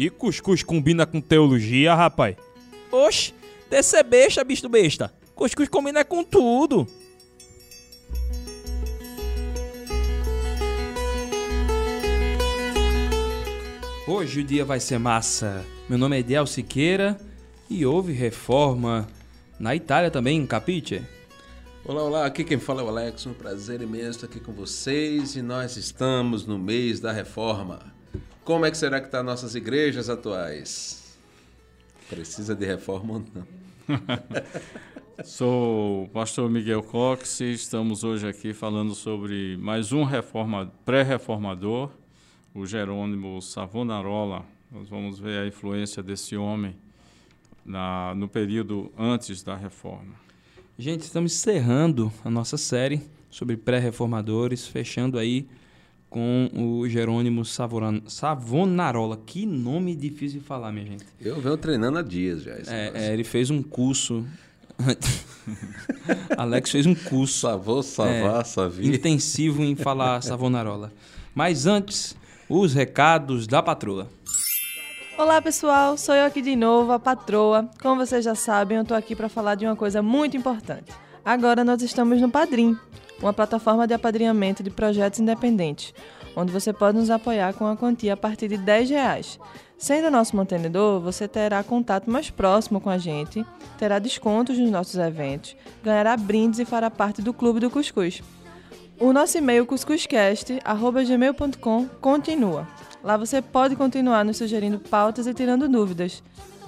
E cuscuz combina com teologia, rapaz? Oxe, descer besta, bicho besta. Cuscuz combina com tudo. Hoje o dia vai ser massa. Meu nome é Ediel Siqueira e houve reforma na Itália também, capite? Olá, olá, aqui quem fala é o Alex, um prazer imenso estar aqui com vocês e nós estamos no mês da reforma. Como é que será que estão tá nossas igrejas atuais? Precisa de reforma ou não? Sou o pastor Miguel Cox e estamos hoje aqui falando sobre mais um reforma, pré-reformador o Jerônimo Savonarola. Nós vamos ver a influência desse homem na, no período antes da reforma. Gente, estamos encerrando a nossa série sobre pré-reformadores, fechando aí com o Jerônimo Savonarola. Que nome difícil de falar, minha gente. Eu venho treinando há dias já. É, é, ele fez um curso. Alex fez um curso. Savô, savá, é, savi. Intensivo em falar Savonarola. Mas antes, os recados da patroa. Olá pessoal, sou eu aqui de novo, a patroa. Como vocês já sabem, eu estou aqui para falar de uma coisa muito importante. Agora nós estamos no Padrim, uma plataforma de apadrinhamento de projetos independentes, onde você pode nos apoiar com a quantia a partir de 10 reais. Sendo nosso mantenedor, você terá contato mais próximo com a gente, terá descontos nos nossos eventos, ganhará brindes e fará parte do Clube do Cuscuz. O nosso e-mail cuscuzcast.gmail.com continua. Lá você pode continuar nos sugerindo pautas e tirando dúvidas.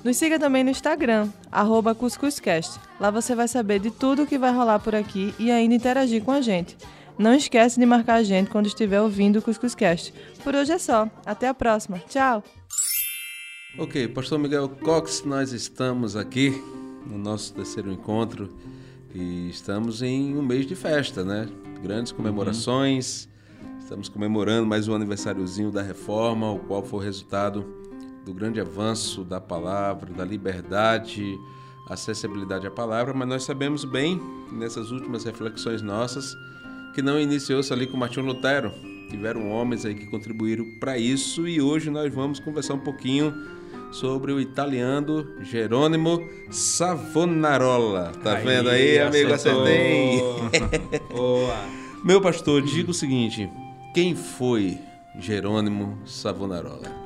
Nos siga também no Instagram, arroba cuscuzcast. Lá você vai saber de tudo o que vai rolar por aqui e ainda interagir com a gente. Não esquece de marcar a gente quando estiver ouvindo o Cuscuzcast. Por hoje é só. Até a próxima. Tchau! Ok, Pastor Miguel Cox, nós estamos aqui no nosso terceiro encontro e estamos em um mês de festa, né? grandes comemorações. Uhum. Estamos comemorando mais um aniversáriozinho da reforma, o qual foi o resultado do grande avanço da palavra, da liberdade, acessibilidade à palavra, mas nós sabemos bem, nessas últimas reflexões nossas, que não iniciou-se ali com Martinho Lutero. Tiveram homens aí que contribuíram para isso e hoje nós vamos conversar um pouquinho sobre o italiano Jerônimo Savonarola. Tá aí, vendo aí, amigo? Acertei! Boa! Meu pastor, diga o seguinte: quem foi Jerônimo Savonarola?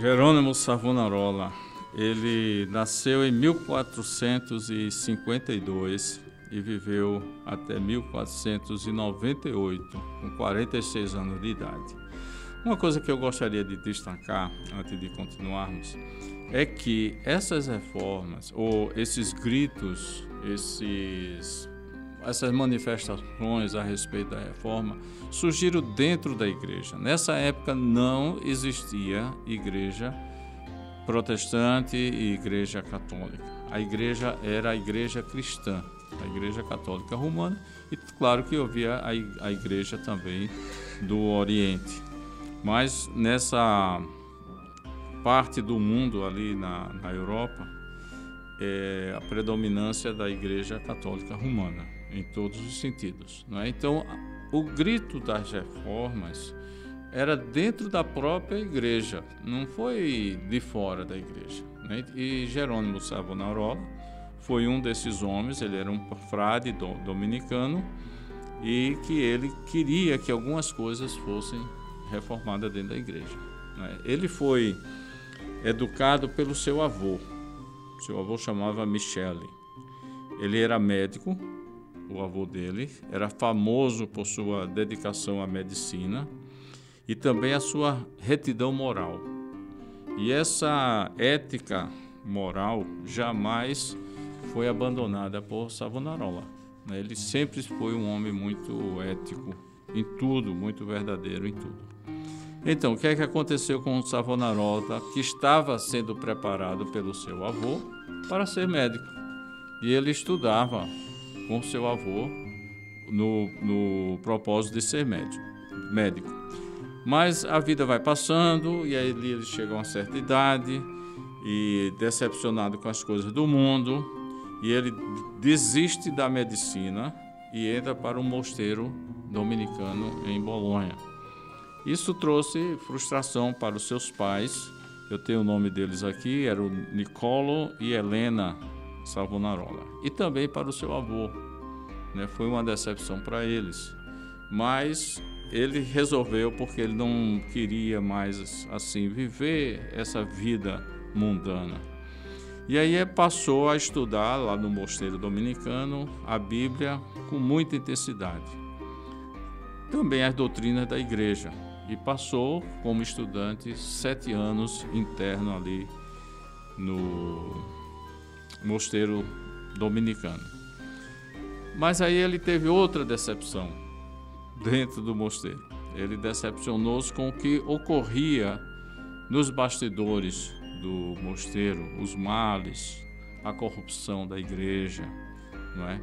Jerônimo Savonarola, ele nasceu em 1452 e viveu até 1498, com 46 anos de idade. Uma coisa que eu gostaria de destacar, antes de continuarmos, é que essas reformas, ou esses gritos, esses, essas manifestações a respeito da reforma, surgiram dentro da igreja. Nessa época não existia igreja protestante e igreja católica. A igreja era a igreja cristã, a igreja católica romana, e claro que havia a igreja também do Oriente. Mas nessa parte do mundo ali na, na Europa, é a predominância da Igreja Católica Romana, em todos os sentidos. é? Então, o grito das reformas era dentro da própria igreja, não foi de fora da igreja. Né? E Jerônimo Savonarola foi um desses homens, ele era um frade dominicano e que ele queria que algumas coisas fossem reformada dentro da igreja. Né? Ele foi educado pelo seu avô. Seu avô chamava Michele. Ele era médico, o avô dele, era famoso por sua dedicação à medicina e também a sua retidão moral. E essa ética moral jamais foi abandonada por Savonarola. Né? Ele sempre foi um homem muito ético em tudo, muito verdadeiro em tudo. Então, o que é que aconteceu com Savonarola, que estava sendo preparado pelo seu avô para ser médico? E ele estudava com seu avô no, no propósito de ser médico. médico. Mas a vida vai passando e aí ele chega a uma certa idade e decepcionado com as coisas do mundo e ele desiste da medicina e entra para um mosteiro dominicano em Bolonha. Isso trouxe frustração para os seus pais Eu tenho o nome deles aqui, era o Nicolo e Helena Savonarola. E também para o seu avô. Né? Foi uma decepção para eles. Mas ele resolveu porque ele não queria mais assim viver essa vida mundana. E aí passou a estudar lá no mosteiro dominicano a Bíblia com muita intensidade. Também as doutrinas da igreja. E passou como estudante sete anos interno ali no mosteiro dominicano. Mas aí ele teve outra decepção dentro do mosteiro. Ele decepcionou-se com o que ocorria nos bastidores do mosteiro, os males, a corrupção da igreja, não é?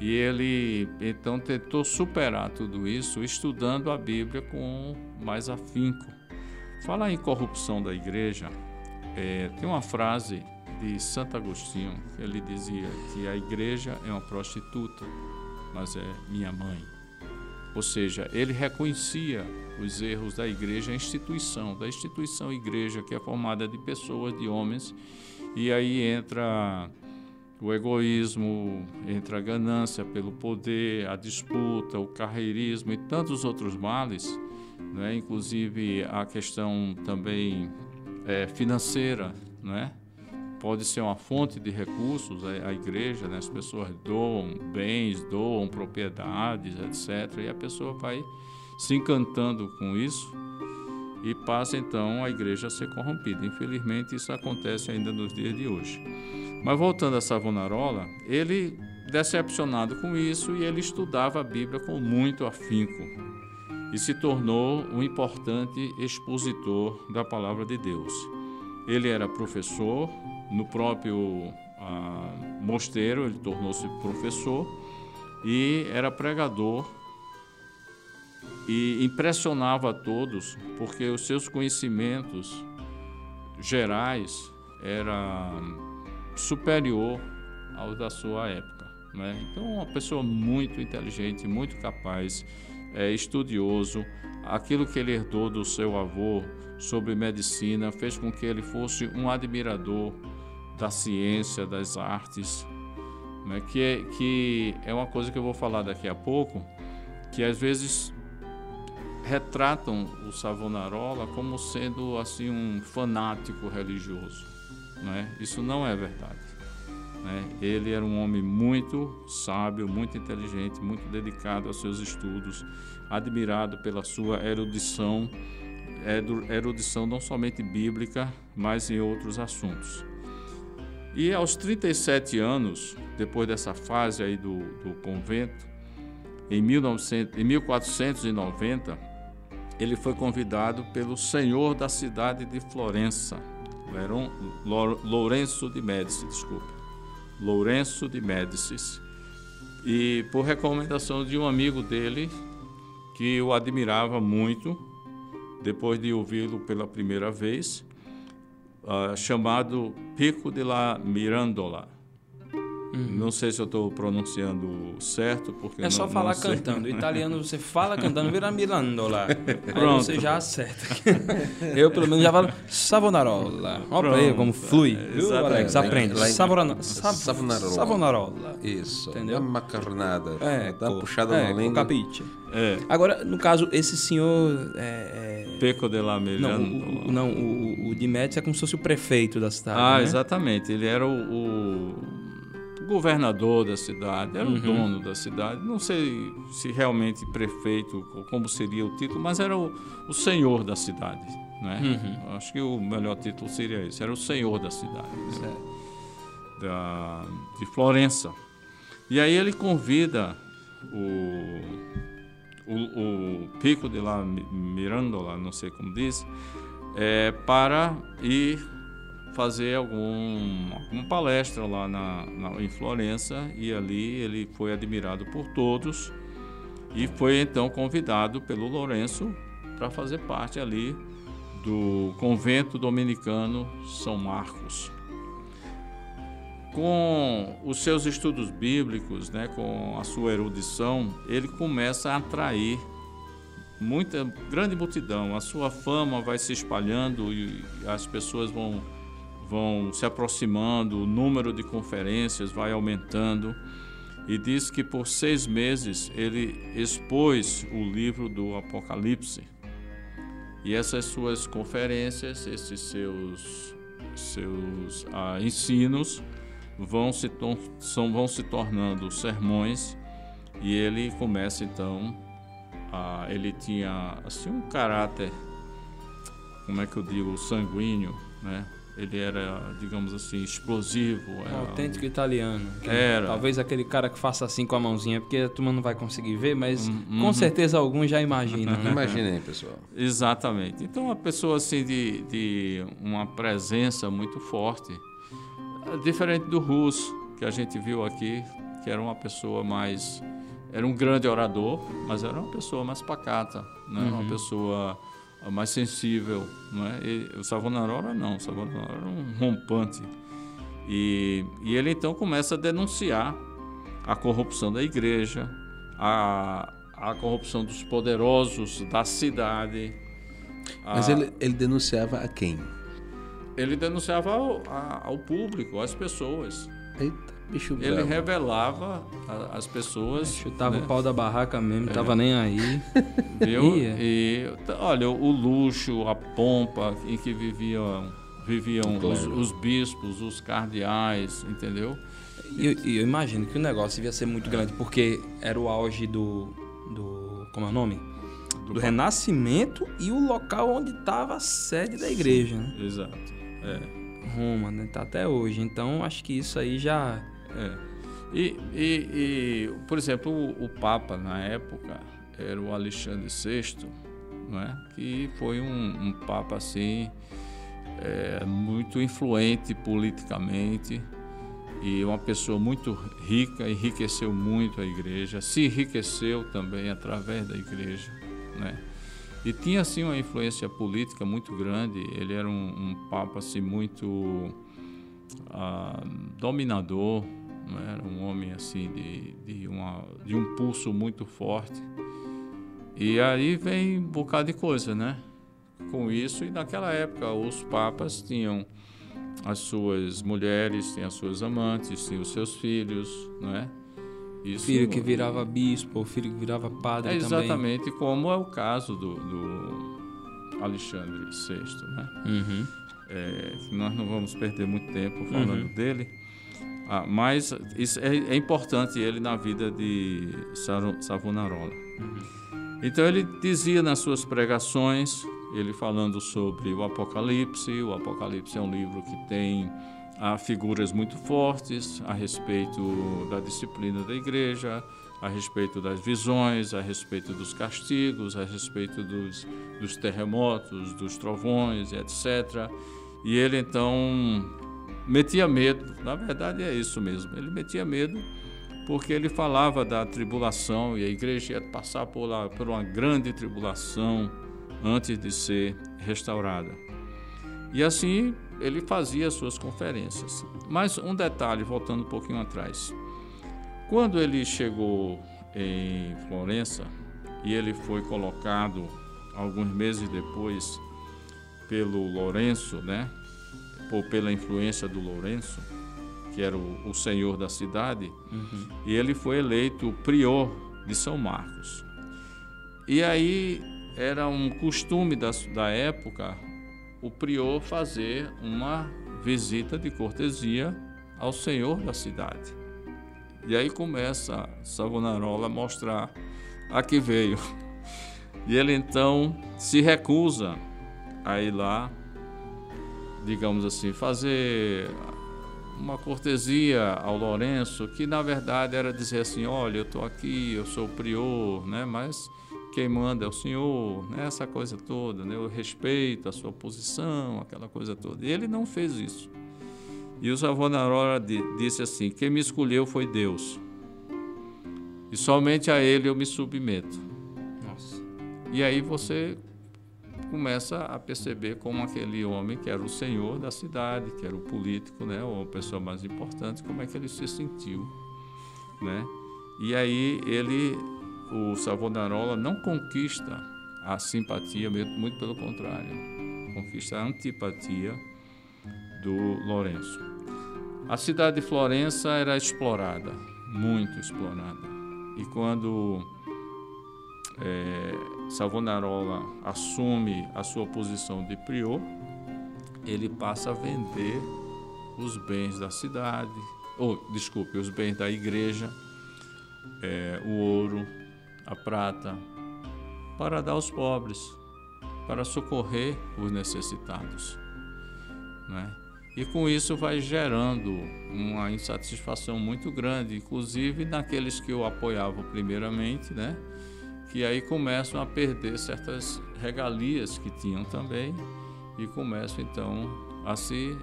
E ele então tentou superar tudo isso estudando a Bíblia com mais afinco. Falar em corrupção da igreja, é, tem uma frase de Santo Agostinho ele dizia que a igreja é uma prostituta, mas é minha mãe. Ou seja, ele reconhecia os erros da igreja, a instituição, da instituição igreja, que é formada de pessoas, de homens, e aí entra o egoísmo, entra a ganância pelo poder, a disputa, o carreirismo e tantos outros males, né? inclusive a questão também é, financeira, né? Pode ser uma fonte de recursos a, a igreja, né? as pessoas doam bens, doam propriedades, etc. E a pessoa vai se encantando com isso e passa então a igreja a ser corrompida. Infelizmente isso acontece ainda nos dias de hoje. Mas voltando a Savonarola, ele decepcionado com isso e ele estudava a Bíblia com muito afinco e se tornou um importante expositor da palavra de Deus. Ele era professor, no próprio ah, mosteiro, ele tornou-se professor e era pregador e impressionava a todos porque os seus conhecimentos gerais era superior aos da sua época. Né? Então, uma pessoa muito inteligente, muito capaz, é, estudioso. Aquilo que ele herdou do seu avô sobre medicina fez com que ele fosse um admirador da ciência, das artes, né? que, é, que é uma coisa que eu vou falar daqui a pouco, que às vezes retratam o Savonarola como sendo assim um fanático religioso. Né? Isso não é verdade. Né? Ele era um homem muito sábio, muito inteligente, muito dedicado aos seus estudos, admirado pela sua erudição, erudição não somente bíblica, mas em outros assuntos. E aos 37 anos, depois dessa fase aí do, do convento, em, 1900, em 1490, ele foi convidado pelo senhor da cidade de Florença, Lourenço de Médici, desculpe, Lourenço de Médicis, e por recomendação de um amigo dele que o admirava muito, depois de ouvi-lo pela primeira vez, uh, chamado Pico de la Mirandola. Uhum. Não sei se eu estou pronunciando certo, porque é só não, falar não cantando. O italiano você fala cantando, vira Mirandola. Pronto. você já acerta. eu pelo menos já falo Savonarola. Olha pra aí como flui. É, viu, Alex? Aprende. Sav, Savonarola. Savonarola. Isso. Entendeu? Uma macarronada. É. Dá uma puxada é, na língua. Capite. É. Agora, no caso, esse senhor. É, é... Peco de la Mirandola. Não, o, não, o, o, o é como se fosse o prefeito da cidade. Ah, né? exatamente. Ele era o, o governador da cidade, era uhum. o dono da cidade. Não sei se realmente prefeito, como seria o título, mas era o, o senhor da cidade. Né? Uhum. Acho que o melhor título seria esse: era o senhor da cidade, né? da, de Florença. E aí ele convida o, o, o Pico de la Mirandola, não sei como diz, é, para ir fazer algum, alguma palestra lá na, na, em Florença e ali ele foi admirado por todos e foi então convidado pelo Lourenço para fazer parte ali do convento dominicano São Marcos. Com os seus estudos bíblicos, né, com a sua erudição, ele começa a atrair muita grande multidão. A sua fama vai se espalhando e as pessoas vão vão se aproximando, o número de conferências vai aumentando. E diz que por seis meses ele expôs o livro do Apocalipse. E essas suas conferências, esses seus, seus ah, ensinos, vão se, são, vão se tornando sermões. E ele começa então, ele tinha assim um caráter, como é que eu digo, sanguíneo, né? Ele era, digamos assim, explosivo. Era... Um autêntico italiano. Era. Talvez aquele cara que faça assim com a mãozinha, porque a turma não vai conseguir ver, mas uhum. com certeza alguns já imaginam. Né? Imaginem, pessoal. Exatamente. Então, uma pessoa assim de, de uma presença muito forte, diferente do Russo, que a gente viu aqui, que era uma pessoa mais. Era um grande orador, mas era uma pessoa mais pacata, né? Uhum. uma pessoa mais sensível. Não é? E, o Savonarola não, o Savonarola era um rompante. E, e ele então começa a denunciar a corrupção da igreja, a, a corrupção dos poderosos da cidade. Mas a... ele, ele denunciava a quem? Ele denunciava ao, ao público, às pessoas. Eita. Bicho ele bravo. revelava a, as pessoas. Chutava né? o pau da barraca mesmo, é. tava nem aí. Viu? e olha, o luxo, a pompa em que viviam, viviam os, os, bispos, os cardeais, entendeu? E eu, eu, imagino que o negócio devia ser muito grande, porque era o auge do. do como é o nome? Do, do Renascimento e o local onde estava a sede da igreja. Né? Exato. É. Roma, né? Tá até hoje. Então acho que isso aí já é. E, e, e, por exemplo, o, o, Papa na época era o Alexandre VI, não é? que foi um, um Papa assim é, muito influente politicamente e uma pessoa muito rica, enriqueceu muito a igreja, se enriqueceu também através da igreja, né? E tinha assim uma influência política muito grande. Ele era um, um papa assim muito ah, dominador, era um homem assim de, de, uma, de um pulso muito forte. E aí vem um bocado de coisa, né? Com isso, e naquela época os papas tinham as suas mulheres, tinham as suas amantes, tinham os seus filhos, não é? Isso, filho que virava bispo, o filho que virava padre é exatamente também. como é o caso do, do Alexandre VI, né? Uhum. É, nós não vamos perder muito tempo falando uhum. dele, ah, mas isso é, é, importante ele na vida de Savonarola. Uhum. Então ele dizia nas suas pregações, ele falando sobre o Apocalipse. O Apocalipse é um livro que tem figuras muito fortes a respeito da disciplina da igreja, a respeito das visões, a respeito dos castigos, a respeito dos, dos terremotos, dos trovões, etc. E ele então metia medo. Na verdade é isso mesmo. Ele metia medo porque ele falava da tribulação e a igreja ia passar por, lá, por uma grande tribulação antes de ser restaurada. E assim ele fazia as suas conferências. Mas um detalhe, voltando um pouquinho atrás. Quando ele chegou em Florença e ele foi colocado alguns meses depois pelo Lourenço, né, ou pela influência do Lourenço, que era o, o senhor da cidade, uhum. e ele foi eleito prior de São Marcos. E aí era um costume da, da época o prior fazer uma visita de cortesia ao senhor da cidade. E aí começa Savonarola a mostrar a que veio. E ele então se recusa a ir lá digamos assim, fazer uma cortesia ao Lourenço, que na verdade era dizer assim, olha, eu estou aqui, eu sou o prior, né? mas quem manda é o senhor, né? essa coisa toda, né? eu respeito a sua posição, aquela coisa toda. E ele não fez isso. E o Savonarola disse assim, quem me escolheu foi Deus. E somente a ele eu me submeto. Nossa. E aí você começa a perceber como aquele homem que era o senhor da cidade, que era o político, né, ou a pessoa mais importante, como é que ele se sentiu, né? E aí ele, o Savonarola, não conquista a simpatia, muito pelo contrário, conquista a antipatia do Lourenço. A cidade de Florença era explorada, muito explorada. E quando é, Savonarola assume a sua posição de prior, ele passa a vender os bens da cidade, ou desculpe, os bens da igreja, é, o ouro, a prata, para dar aos pobres, para socorrer os necessitados. Né? E com isso vai gerando uma insatisfação muito grande, inclusive naqueles que o apoiavam primeiramente, né? Que aí começam a perder certas regalias que tinham também e começam então a se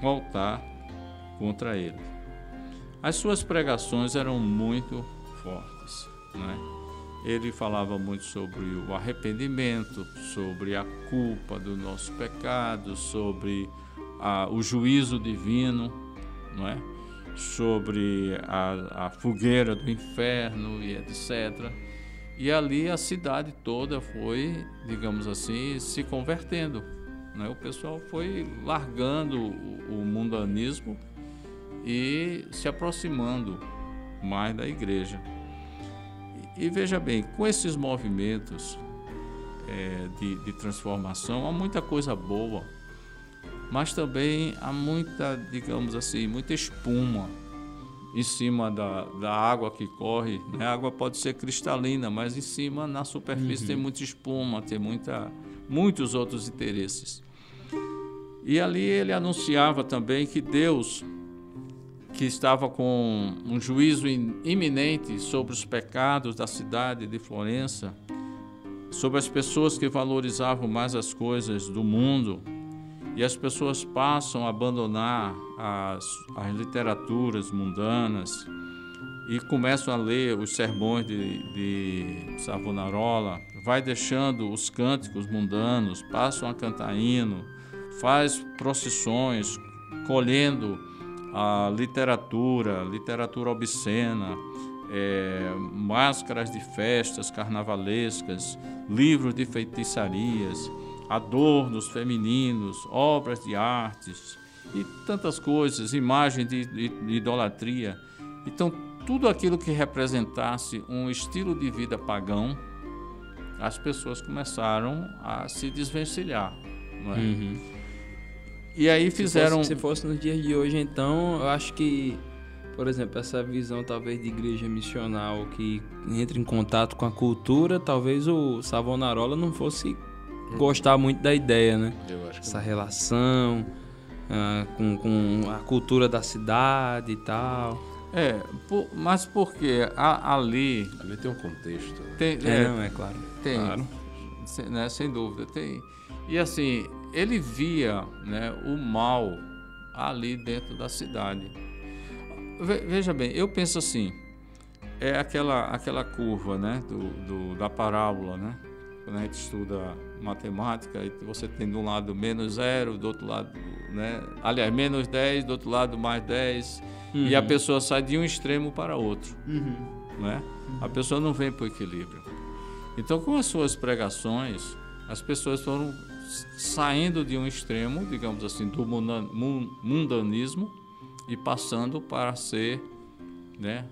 voltar contra ele. As suas pregações eram muito fortes, né? Ele falava muito sobre o arrependimento, sobre a culpa do nosso pecado, sobre a, o juízo divino, não é? sobre a, a fogueira do inferno e etc. E ali a cidade toda foi, digamos assim, se convertendo. Né? O pessoal foi largando o, mundanismo e se aproximando mais da igreja. E, e veja bem, com esses movimentos é, de, de transformação, há muita coisa boa, mas também há muita, digamos assim, muita espuma em cima da, da água que corre. Né? A água pode ser cristalina, mas em cima, na superfície, uhum. tem muita espuma, tem muita, muitos outros interesses. E ali ele anunciava também que Deus, que estava com um juízo iminente sobre os pecados da cidade de Florença, sobre as pessoas que valorizavam mais as coisas do mundo, e as pessoas passam a abandonar as, as literaturas mundanas e começam a ler os sermões de, de Savonarola, vai deixando os cânticos mundanos, passam a cantar hino, faz procissões, colhendo a literatura, literatura obscena, é, máscaras de festas carnavalescas, livros de feitiçarias adornos femininos, obras de artes e tantas coisas, imagens de, de, de idolatria. Então, tudo aquilo que representasse um estilo de vida pagão, as pessoas começaram a se desvencilhar. É? Uhum. E aí fizeram. Se fosse, se fosse nos dias de hoje, então, eu acho que, por exemplo, essa visão talvez de igreja missional que entra em contato com a cultura, talvez o Savonarola não fosse gostar muito da ideia, né? Essa relação uh, com, com a cultura da cidade e tal. É, por, mas porque ali. Ali tem um contexto. Né? Tem, é, é, não, é claro. Tem, claro. Sem, né, sem dúvida. Tem. E assim, ele via né, o mal ali dentro da cidade. Veja bem, eu penso assim, é aquela, aquela curva né, do, do da parábola, né? Quando a gente estuda matemática, e você tem de um lado menos zero, do outro lado, né? aliás, menos 10, do outro lado mais 10, uhum. e a uhum. pessoa sai de um extremo para outro. Uhum. Né? Uhum. A pessoa não vem para o equilíbrio. Então, com as suas pregações, as pessoas foram saindo de um extremo, digamos assim, do mundanismo e passando para ser né,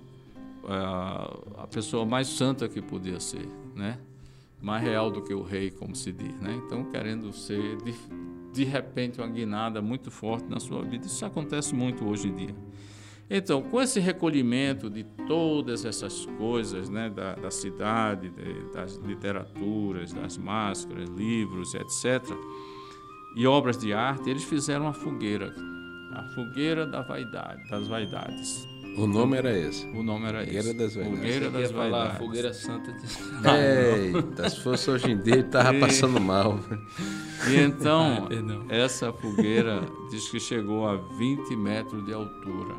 a pessoa mais santa que podia ser, né? Mais real do que o rei, como se diz, né? Então, querendo ser de, de repente uma guinada muito forte na sua vida. Isso acontece muito hoje em dia. Então, com esse recolhimento de todas essas coisas, né, da, da cidade, de, das literaturas, das máscaras, livros, etc., e obras de arte, eles fizeram uma fogueira, a fogueira da vaidade, das vaidades. O nome era esse. O nome era Fogueira esse. Das Vaidades. Fogueira das Vaidades. Fogueira Santa de... Eita, se fosse hoje em dia, ele estava passando mal. E então, essa fogueira diz que chegou a 20 metros de altura,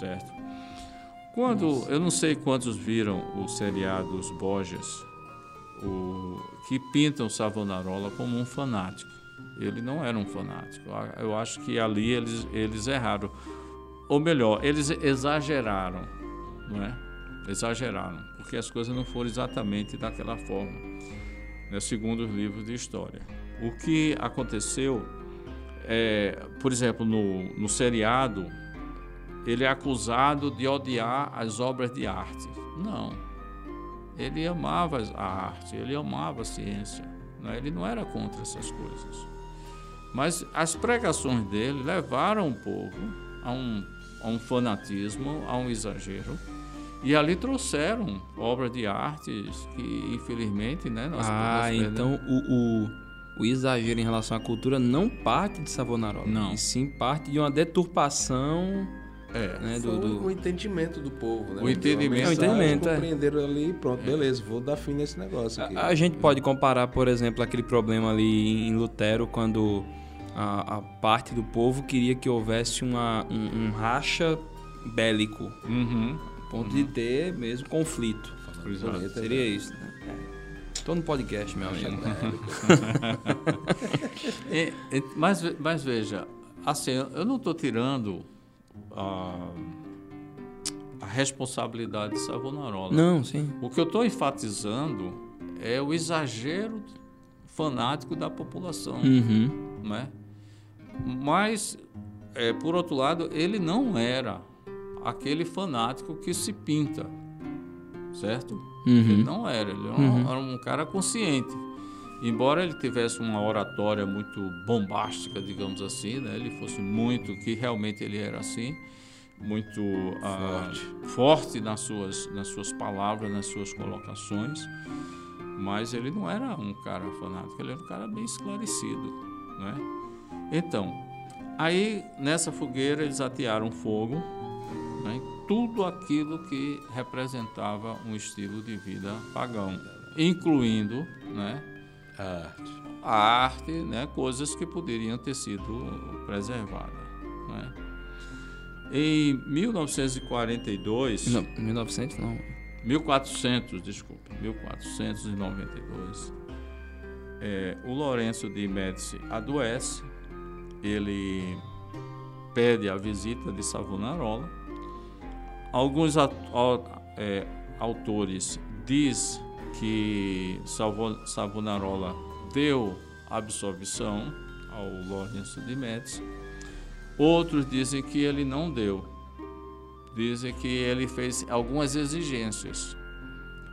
certo? Quando, Nossa. eu não sei quantos viram o seriado Os Borges, o, que pintam Savonarola como um fanático. Ele não era um fanático. Eu acho que ali eles, eles erraram ou melhor, eles exageraram, não é? Exageraram, porque as coisas não foram exatamente daquela forma. né, segundo os livros de história. O que aconteceu, é, por exemplo, no, no seriado, ele é acusado de odiar as obras de arte. Não. Ele amava a arte, ele amava a ciência. Né? Ele não era contra essas coisas. Mas as pregações dele levaram o povo a um, a um fanatismo, a um exagero. E ali trouxeram obras de artes que, infelizmente, né, nós Ah, então o, o, o, exagero em relação à cultura não parte de Savonarola. Não. E sim parte de uma deturpação é. né, do, do... o entendimento do povo, né? O entendimento. É, o entendimento, é. Compreenderam ali, pronto, beleza, vou dar fim nesse negócio aqui. A, a gente pode comparar, por exemplo, aquele problema ali em Lutero, quando a, a parte do povo queria que houvesse uma, um, um racha bélico, Uhum. a ponto de ter mesmo conflito. Bonito, é Seria isso, né? Tô no podcast, meu amigo. E- e- mas, mas veja, assim, eu não estou tirando a, a responsabilidade de Savonarola. Não, sim. O que eu estou enfatizando é o exagero fanático da população, Uhum. né? Mas, é, por outro lado, ele não era aquele fanático que se pinta, certo? Ele Uhum. não era, ele era um, era um cara consciente. Embora ele tivesse uma oratória muito bombástica, digamos assim, né? ele fosse muito, que realmente ele era assim, muito ah, forte nas, suas, nas suas palavras, nas suas colocações, mas ele não era um cara fanático, ele era um cara bem esclarecido. Né? Então, aí nessa fogueira eles atearam fogo né, em tudo aquilo que representava um estilo de vida pagão, incluindo né, A arte. a arte, né, coisas que poderiam ter sido preservadas. Né. Em 1942, Não, 1900 não. 1400, desculpe, 1492, é, o Lourenço de Médici adoece, ele pede a visita de Savonarola. Alguns é, autores diz que Savonarola deu absolvição ao Lourenço de Médici. Outros dizem que ele não deu. Dizem que ele fez algumas exigências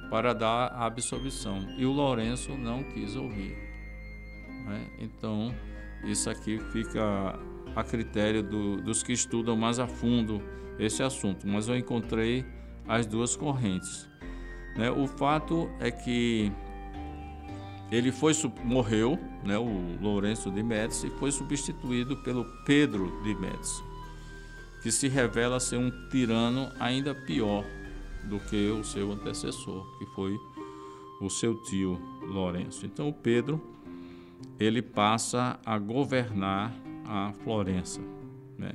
para dar a absolvição e o Lourenço não quis ouvir. né? Então, isso aqui fica a critério do- dos que estudam mais a fundo esse assunto, mas eu encontrei as duas correntes. né? O fato é que ele foi morreu, né, o Lourenço de Médici, foi substituído pelo Pedro de Médici, que se revela ser um tirano ainda pior do que o seu antecessor, que foi o seu tio Lourenço. Então o Pedro ele passa a governar a Florença. Né?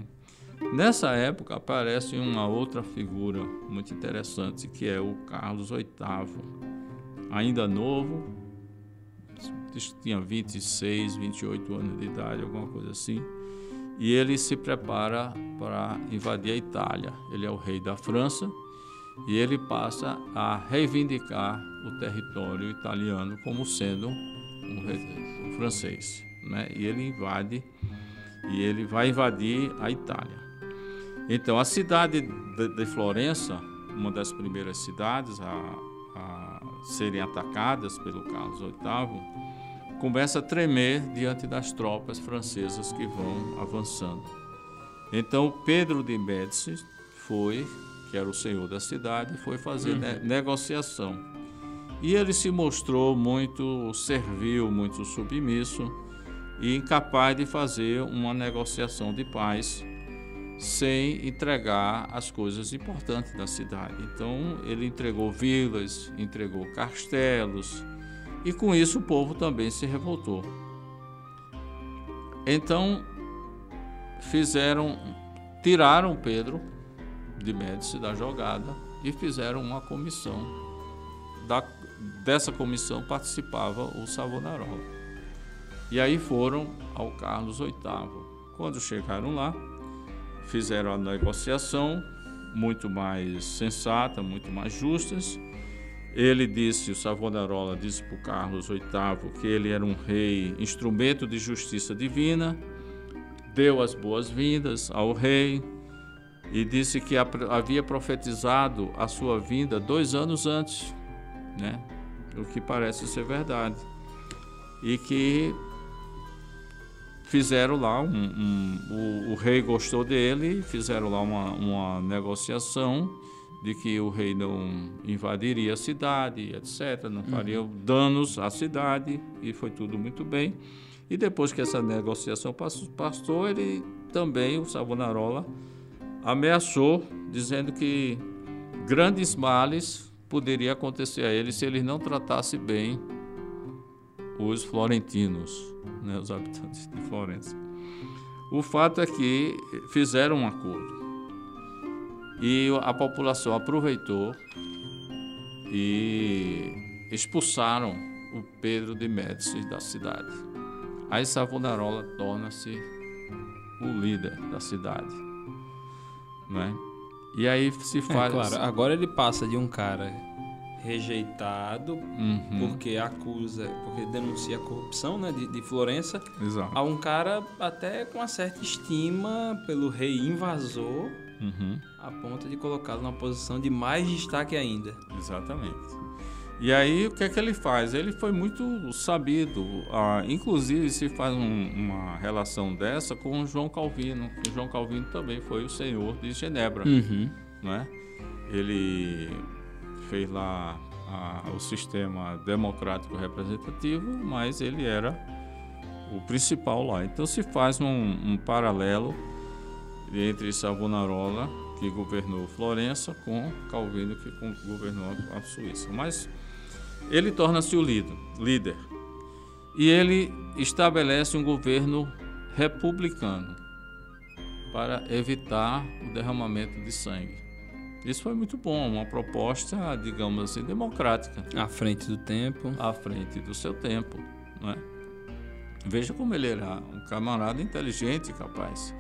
Nessa época aparece uma outra figura muito interessante que é o Carlos VIII, ainda novo, tinha 26, 28 anos de idade, alguma coisa assim. E ele se prepara para invadir a Itália. Ele é o rei da França e ele passa a reivindicar o território italiano como sendo um rei- francês, né? E ele invade e ele vai invadir a Itália. Então a cidade de, de Florença, uma das primeiras cidades a, a serem atacadas pelo Carlos VIII, começa a tremer diante das tropas francesas que vão avançando. Então Pedro de Médici foi, que era o senhor da cidade, foi fazer ne- negociação. E ele se mostrou muito servil, muito submisso e incapaz de fazer uma negociação de paz sem entregar as coisas importantes da cidade. Então, ele entregou vilas, entregou castelos, e com isso o povo também se revoltou. Então, fizeram, tiraram Pedro de Médici da jogada e fizeram uma comissão. Da, dessa comissão participava o Savonarola. E aí foram ao Carlos VIII. Quando chegaram lá, fizeram a negociação muito mais sensata, muito mais justas, Ele disse, o Savonarola disse para o Carlos VIII que ele era um rei, instrumento de justiça divina, deu as boas-vindas ao rei e disse que havia profetizado a sua vinda dois anos antes, né? O que parece ser verdade, e que fizeram lá um, um o, o, rei gostou dele, fizeram lá uma, uma negociação de que o rei não invadiria a cidade, etc., não faria uhum. danos à cidade, e foi tudo muito bem. E depois que essa negociação passou, ele também, o Savonarola, ameaçou, dizendo que grandes males poderiam acontecer a ele se ele não tratasse bem os florentinos, né, os habitantes de Florença. O fato é que fizeram um acordo. E a população aproveitou e expulsaram o Pedro de Médici da cidade. Aí Savonarola torna-se o líder da cidade. Né? E aí se é, faz. É, claro, agora ele passa de um cara rejeitado uhum. porque acusa, porque denuncia a corrupção né, de, de Florença, Exato. a um cara até com uma certa estima pelo rei invasor uhum. a ponto de colocá-lo numa posição de mais destaque ainda. Exatamente. E aí o que é que ele faz? Ele foi muito sabido, ah, inclusive se faz um, uma relação dessa com o João Calvino. O João Calvino também foi o senhor de Genebra, uhum. né? Ele fez lá a, o sistema democrático representativo, mas ele era o principal lá. Então se faz um, um paralelo entre Savonarola, que governou Florença, com Calvino, que governou a Suíça. Mas ele torna-se o líder e ele estabelece um governo republicano para evitar o derramamento de sangue. Isso foi muito bom, uma proposta, digamos assim, democrática. À frente do tempo. À frente do seu tempo, não é? Veja como ele era um camarada inteligente e capaz.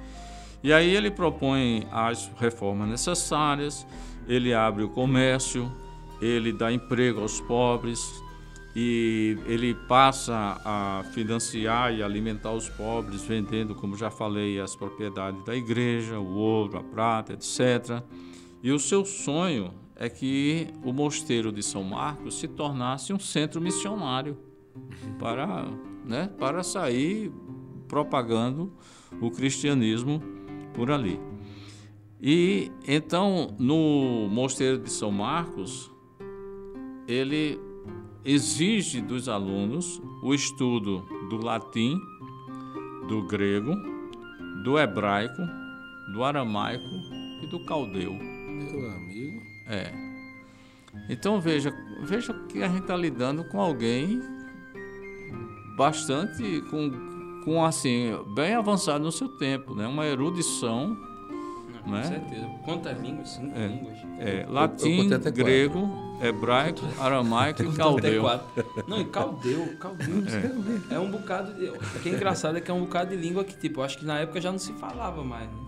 E aí ele propõe as reformas necessárias, ele abre o comércio, ele dá emprego aos pobres e ele passa a financiar e alimentar os pobres vendendo, como já falei, as propriedades da igreja, o ouro, a prata, etc. E o seu sonho é que o mosteiro de São Marcos se tornasse um centro missionário para, né, para sair propagando o cristianismo por ali. E então no mosteiro de São Marcos ele exige dos alunos o estudo do latim, do grego, do hebraico, do aramaico e do caldeu. Meu amigo. É. Então veja, veja que a gente está lidando com alguém bastante com, com assim bem avançado no seu tempo, né? Uma erudição com né? certeza. Quantas línguas? Cinco é, línguas. É, latim, grego, hebraico, aramaico e caldeu. Não, e caldeu, caldeu. É. é um bocado de... O que é engraçado é que é um bocado de língua que, tipo, acho que na época já não se falava mais. Né?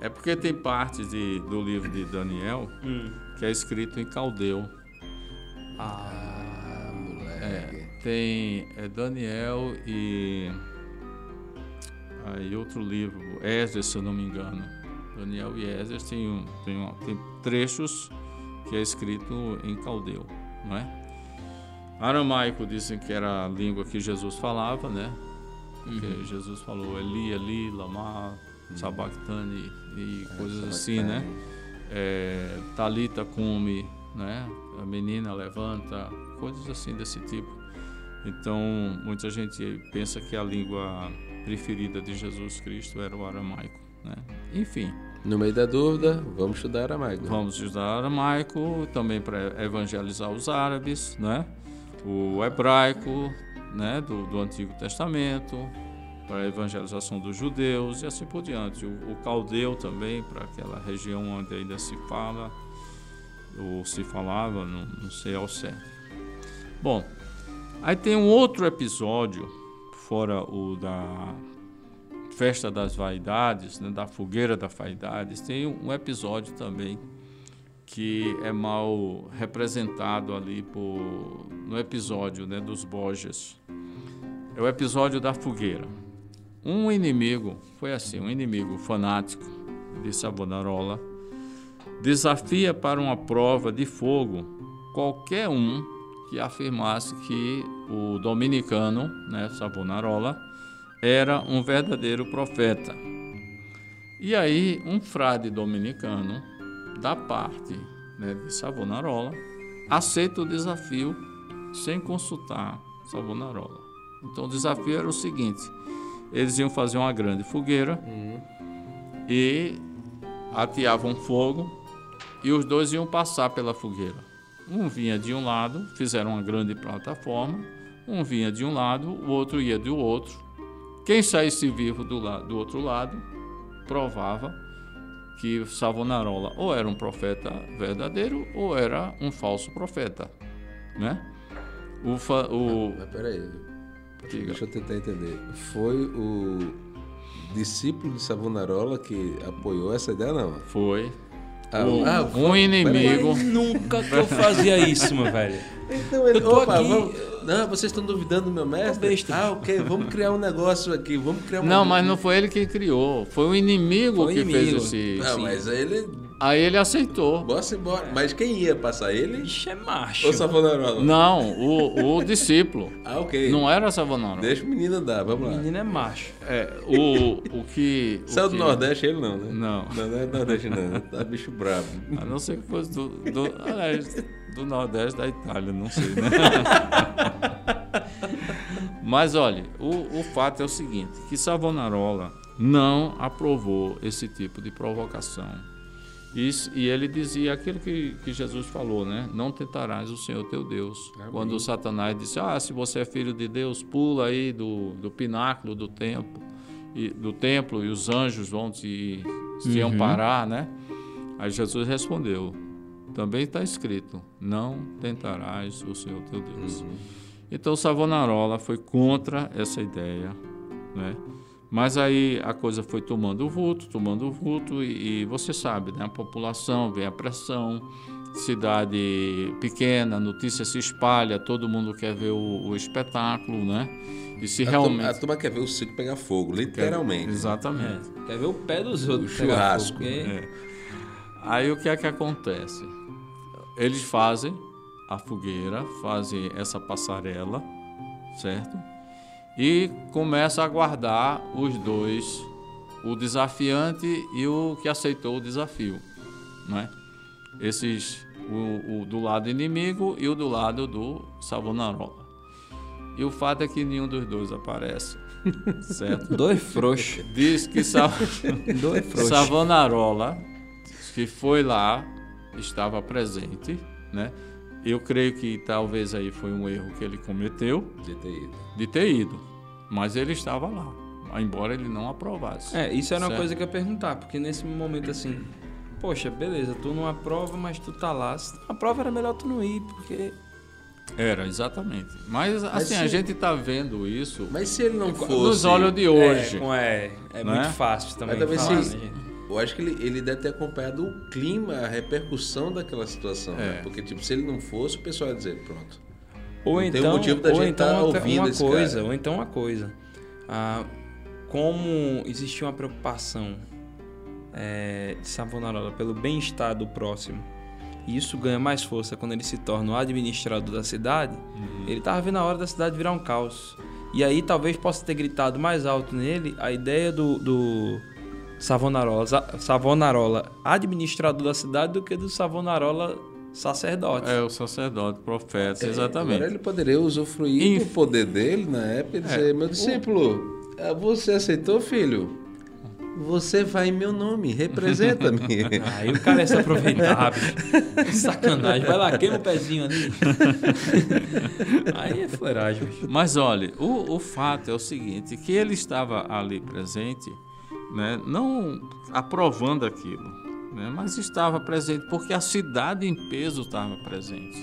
É, é porque tem partes de, do livro de Daniel hum. que é escrito em caldeu. Ah, moleque. É, tem é Daniel e... Aí outro livro, Esdras, se eu não me engano Daniel e Esdras tem, um, tem, um, tem trechos que é escrito em caldeu, não é? Aramaico dizem que era a língua que Jesus falava, né? Porque uhum. Jesus falou Eli, Eli, Lama, Sabactani e é, coisas assim, né? É, Talita cume, né? A menina levanta, coisas assim desse tipo. Então, muita gente pensa que a língua preferida de Jesus Cristo era o aramaico, né? Enfim, no meio da dúvida, vamos estudar aramaico. Vamos estudar aramaico também para evangelizar os árabes, né? O hebraico, né? Do, do Antigo Testamento, para a evangelização dos judeus e assim por diante. O, o caldeu também para aquela região onde ainda se fala ou se falava, não, não sei ao certo. Bom, aí tem um outro episódio fora o da Festa das Vaidades, né, da Fogueira das Vaidades, tem um episódio também que é mal representado ali por, no episódio né, dos Borges. É o episódio da fogueira. Um inimigo, foi assim, um inimigo fanático de Savonarola, desafia para uma prova de fogo qualquer um que afirmasse que o dominicano, né, Savonarola, era um verdadeiro profeta. E aí, um frade dominicano, da parte né, de Savonarola, aceita o desafio sem consultar Savonarola. Então, o desafio era o seguinte: eles iam fazer uma grande fogueira uhum. e ateavam fogo e os dois iam passar pela fogueira. Um vinha de um lado, fizeram uma grande plataforma, um vinha de um lado, o outro ia do outro. Quem saísse vivo do, lado, do outro lado provava que Savonarola ou era um profeta verdadeiro ou era um falso profeta, né? O, fa, o... Mas, mas peraí, Diga. deixa eu tentar entender. Foi o discípulo de Savonarola que apoiou essa ideia, não? Foi. Ah, um, ah, um inimigo. Nunca que eu fazia isso, meu velho. Então ele. Opa, aqui... vamos, não, vocês estão duvidando do meu mestre? Besta. Ah, ok, vamos criar um negócio aqui, vamos criar um Não, mas não foi ele que criou, foi o inimigo foi que inimigo. fez esse. Não, mas ele. Aí ele aceitou. Bora embora. É. Mas quem ia passar ele? Ixi, é macho. Ou Savonarola? Não, o, o discípulo. ah, ok. Não era Savonarola. Deixa o menino andar, vamos lá. O menino é macho. É, o, o que. Saiu do Nordeste ele não, né? Não. Não, não é do Nordeste não. Tá bicho bravo. A não ser que fosse do. do aliás, do Nordeste da Itália, não sei, né? Mas olha, o, o fato é o seguinte, que Savonarola não aprovou esse tipo de provocação. Isso, e ele dizia aquilo que, que Jesus falou, né? Não tentarás o Senhor teu Deus. Amém. Quando o Satanás disse, ah, se você é filho de Deus, pula aí do, do pináculo do templo, e, do templo e os anjos vão te, te uhum. amparar, né? Aí Jesus respondeu, também está escrito: não tentarás o Senhor teu Deus. Uhum. Então Savonarola foi contra essa ideia, né? Mas aí a coisa foi tomando vulto, tomando vulto, e, e você sabe, né? A população vem a pressão, cidade pequena, notícia se espalha, todo mundo quer ver o, o espetáculo, né? E se a realmente. Turma, a turma quer ver o circo pegar fogo, literalmente. Quer, exatamente. É. Quer ver o pé dos outros. O churrasco. Fogo, é. Aí o que é que acontece? Eles fazem a fogueira, fazem essa passarela, certo? E começa a aguardar os dois, o desafiante e o que aceitou o desafio, né? Esses, o, o do lado inimigo e o do lado do Savonarola. E o fato é que nenhum dos dois aparece. Certo? Dois frouxos. Diz que Sa... Savonarola, que foi lá, estava presente, né? Eu creio que talvez aí foi um erro que ele cometeu de ter ido. De ter ido, mas ele estava lá, embora ele não aprovasse. É, isso era certo? uma coisa que eu ia perguntar, porque nesse momento assim, poxa, beleza, tu não aprova, mas tu tá lá. Se tu aprova era melhor tu não ir, porque era, exatamente. Mas, assim, mas se... a gente está vendo isso. Mas se ele não fosse. Nos olhos de hoje. É, é, é muito é? fácil também. Mas talvez falar, se, né, eu acho que ele, ele deve ter acompanhado o clima, a repercussão daquela situação. Né? É. Né? Porque, tipo, se ele não fosse, o pessoal ia dizer, pronto. Ou não então, tem um motivo da gente então tá ouvindo uma coisa, cara. ou então uma coisa. Ah, como existia uma preocupação é, de Savonarola pelo bem-estar do próximo, e isso ganha mais força quando ele se torna o administrador da cidade, uhum. ele estava vendo a hora da cidade virar um caos. E aí talvez possa ter gritado mais alto nele a ideia do, do Savonarola, Savonarola administrador da cidade do que do Savonarola sacerdote. É, o sacerdote, profeta, é, exatamente. Agora ele poderia usufruir Inf... do poder dele na época e dizer, é. meu discípulo, o... você aceitou, filho? Você vai em meu nome, representa-me. Aí o cara é se aproveitar, Sacanagem. Vai lá, queima o pezinho ali. Aí é fleragem. Mas olha, o, o fato é o seguinte, que ele estava ali presente né, não aprovando aquilo, né, mas estava presente porque a cidade em peso estava presente,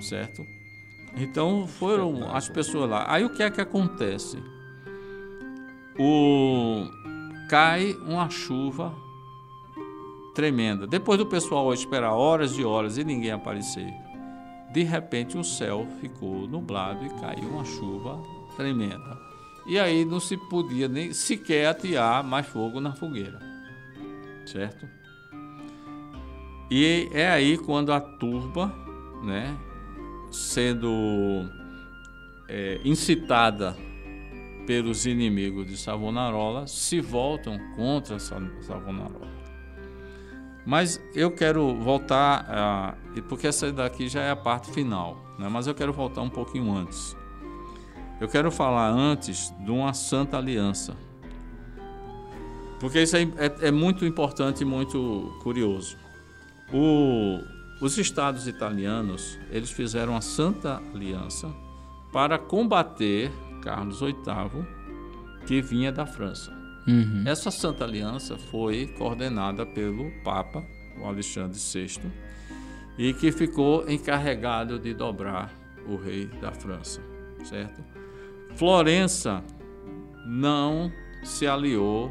certo? Então foram as pessoas lá. Aí o que é que acontece? O cai uma chuva tremenda. Depois do pessoal esperar horas e horas e ninguém aparecer, de repente o céu ficou nublado e caiu uma chuva tremenda. E aí não se podia nem sequer atear mais fogo na fogueira. Certo? E é aí quando a turba, né, sendo é, incitada pelos inimigos de Savonarola, se voltam contra Savonarola. Mas eu quero voltar, uh, porque essa daqui já é a parte final, né? mas eu quero voltar um pouquinho antes. Eu quero falar antes de uma santa aliança. Porque isso é, é, é muito importante e muito curioso. O, os estados italianos, eles fizeram uma santa aliança para combater Carlos VIII, que vinha da França. Uhum. Essa santa aliança foi coordenada pelo Papa, o Alexandre VI, e que ficou encarregado de dobrar o rei da França, certo? Florença não se aliou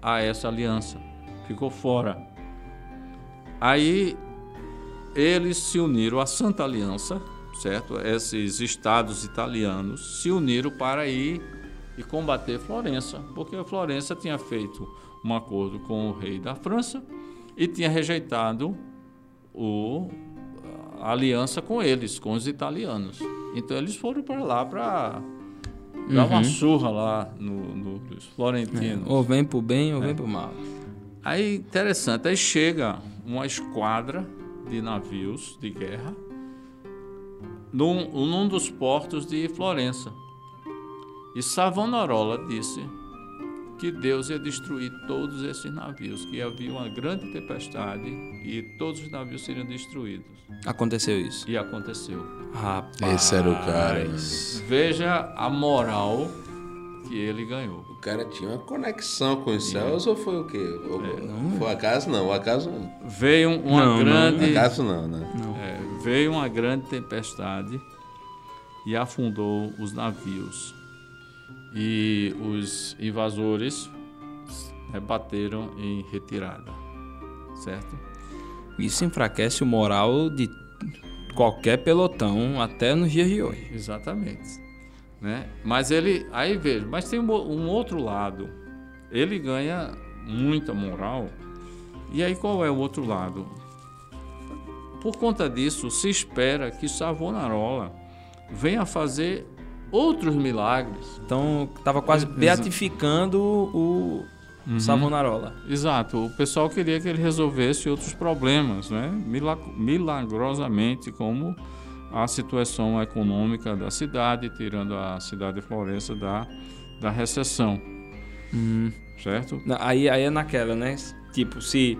a essa aliança, ficou fora. Aí eles se uniram à Santa Aliança, certo? Esses estados italianos se uniram para ir e combater Florença, porque Florença tinha feito um acordo com o rei da França e tinha rejeitado o, a aliança com eles, com os italianos. Então eles foram para lá para uhum. dar uma surra lá no, no, nos florentinos. É, ou vem para o bem ou é. vem para o mal. Aí interessante, aí chega uma esquadra de navios de guerra num, num dos portos de Florença. E Savonarola disse que Deus ia destruir todos esses navios, que havia uma grande tempestade e todos os navios seriam destruídos. Aconteceu isso. E aconteceu. Rapaz. Esse era o cara. Veja a moral que ele ganhou. O cara tinha uma conexão com os céus ou foi o quê? É, não, foi acaso não, o acaso veio uma não, grande não, acaso não, né? Não. É, veio uma grande tempestade e afundou os navios. E os invasores né, bateram em retirada, certo? Isso enfraquece o moral de qualquer pelotão até nos dias de hoje. Exatamente. Né? Mas ele, aí veja, mas tem um, um outro lado. Ele ganha muita moral. E aí qual é o outro lado? Por conta disso, se espera que Savonarola venha fazer outros milagres. Então, estava quase beatificando o uhum. Savonarola. Exato. O pessoal queria que ele resolvesse outros problemas, né? milagrosamente, como a situação econômica da cidade, tirando a cidade de Florença da, da recessão. Uhum. Certo? Aí, aí é naquela, né? Tipo, se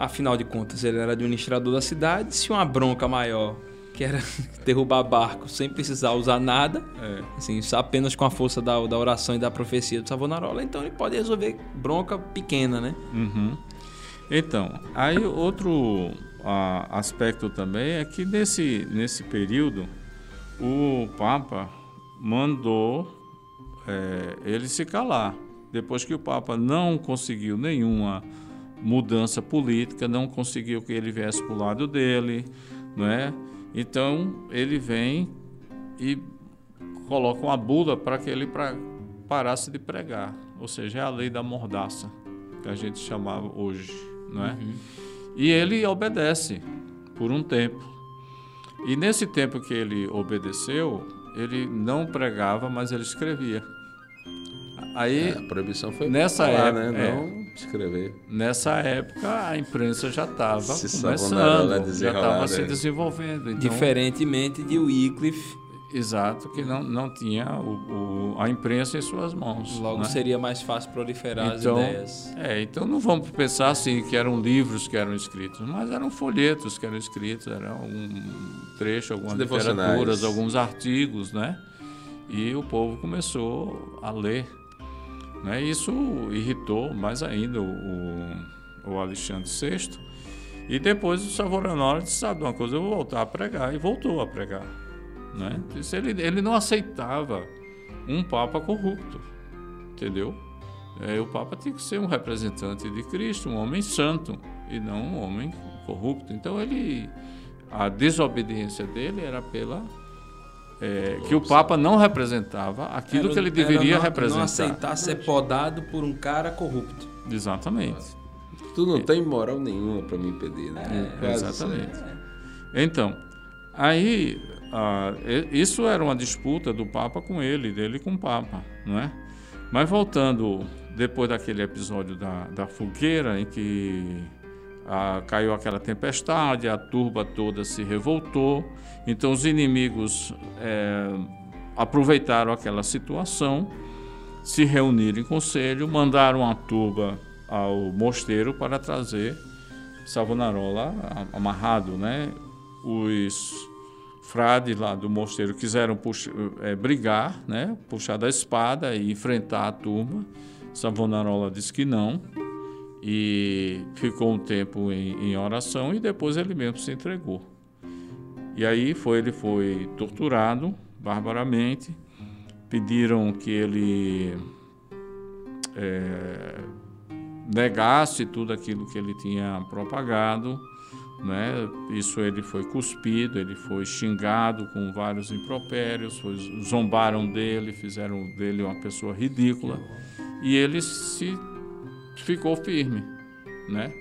Afinal de contas, ele era administrador da cidade. Se uma bronca maior, que era derrubar barco sem precisar usar nada, é. assim, apenas com a força da, da oração e da profecia do Savonarola, então ele pode resolver bronca pequena, né? Uhum. Então, aí outro a, aspecto também é que nesse, nesse período o Papa mandou é, ele se calar. Depois que o Papa não conseguiu nenhuma mudança política, não conseguiu que ele viesse para o lado dele, não é? Então ele vem e coloca uma bula para que ele pra, parasse de pregar, ou seja, é a lei da mordaça que a gente chamava hoje, não é? Uhum. E ele obedece por um tempo. E nesse tempo que ele obedeceu, ele não pregava, mas ele escrevia. Aí, é, a proibição foi nessa falar, época, né? Não é, escrever. Nessa época, a imprensa já estava começando, já estava se desenvolvendo. Então, Diferentemente de Wycliffe. Exato, que não, não tinha o, o, a imprensa em suas mãos. Logo né? seria mais fácil proliferar então, as ideias. É, então não vamos pensar assim que eram livros que eram escritos, mas eram folhetos que eram escritos, eram um trecho, algumas literaturas, alguns artigos, né? E o povo começou a ler né? Isso irritou mais ainda o, o Alexandre VI. E depois o Savonarola disse, sabe uma coisa, eu vou voltar a pregar. E voltou a pregar. Né? Ele, ele não aceitava um Papa corrupto, entendeu? É, o Papa tinha que ser um representante de Cristo, um homem santo. e não um homem corrupto. Então ele a desobediência dele era pela é, que o Papa não representava aquilo Era- que ele deveria não, representar. Não aceitar ser podado por um cara corrupto. Exatamente. Tu não tem moral nenhuma para me impedir, né? É, exatamente. Então, aí ah, isso era uma disputa do Papa com ele, dele com o Papa, não é? Mas voltando depois daquele episódio da, da fogueira em que ah, caiu aquela tempestade, a turba toda se revoltou, então os inimigos eh, aproveitaram aquela situação, se reuniram em conselho, mandaram a turba ao mosteiro para trazer Savonarola amarrado, né? Os frades lá do mosteiro quiseram puxa- eh, brigar, né? Puxar da espada e enfrentar a turma. Savonarola disse que não e ficou um tempo em, em oração e depois ele mesmo se entregou. E aí foi ele foi torturado barbaramente. Pediram que ele eh, negasse tudo aquilo que ele tinha propagado, né? Isso ele foi cuspido, ele foi xingado com vários impropérios, foi- zombaram dele, fizeram dele uma pessoa ridícula e ele se ficou firme, né?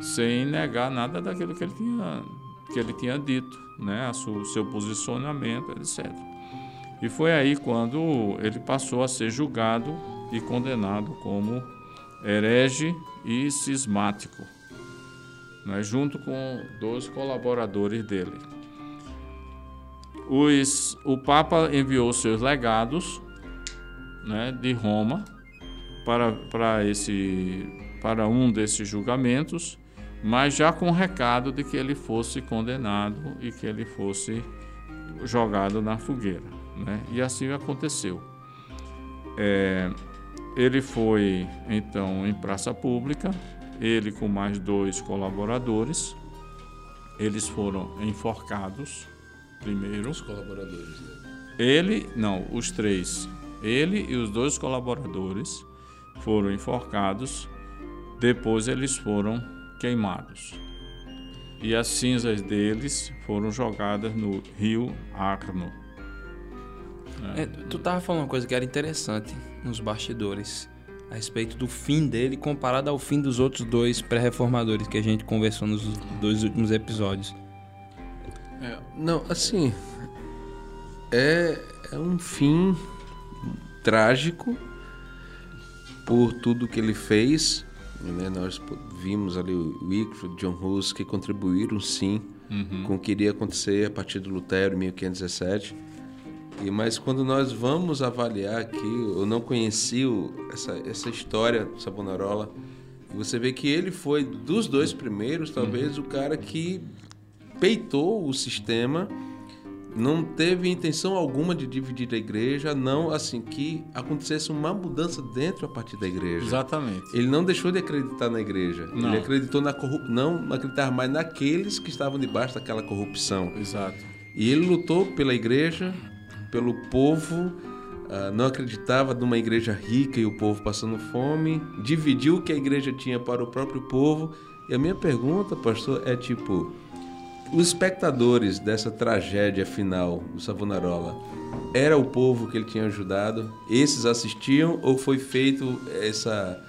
Sem negar nada daquilo que ele tinha que ele tinha dito, né? A su- seu posicionamento, etc. E foi aí quando ele passou a ser julgado e condenado como herege e cismático, né, junto com dois colaboradores dele. Os, o Papa enviou seus legados né, de Roma para, para, esse, para um desses julgamentos, mas já com o recado de que ele fosse condenado e que ele fosse jogado na fogueira. Né? E assim aconteceu. É, ele foi então em praça pública, ele com mais dois colaboradores. Eles foram enforcados primeiro. Os colaboradores dele. Ele, não, os três. Ele e os dois colaboradores foram enforcados. Depois eles foram queimados. E as cinzas deles foram jogadas no rio Arno. É, tu tava falando uma coisa que era interessante nos bastidores. A respeito do fim dele comparado ao fim dos outros dois pré-reformadores que a gente conversou nos dois últimos episódios. Não, assim. É, é um fim trágico por tudo que ele fez. né? Nós vimos ali o Wycliffe, John Hus, que contribuíram sim com o que iria acontecer a partir do Lutero em 1517. E, mas quando nós vamos avaliar aqui, eu não conheci o- essa, essa história do Savonarola. E você vê que ele foi, dos dois primeiros, talvez o cara que peitou o sistema, não teve intenção alguma de dividir a igreja, não assim que acontecesse uma mudança dentro a partir da igreja. Exatamente. Ele não deixou de acreditar na igreja. Não. Ele acreditou na corrupção, não acreditar mais naqueles que estavam debaixo daquela corrupção. Exato. E ele lutou pela igreja, pelo povo, ah, não acreditava numa igreja rica e o povo passando fome, dividiu o que a igreja tinha para o próprio povo. E a minha pergunta, pastor, é tipo: os espectadores dessa tragédia final do Savonarola era o povo que ele tinha ajudado? Esses assistiam ou foi feito essa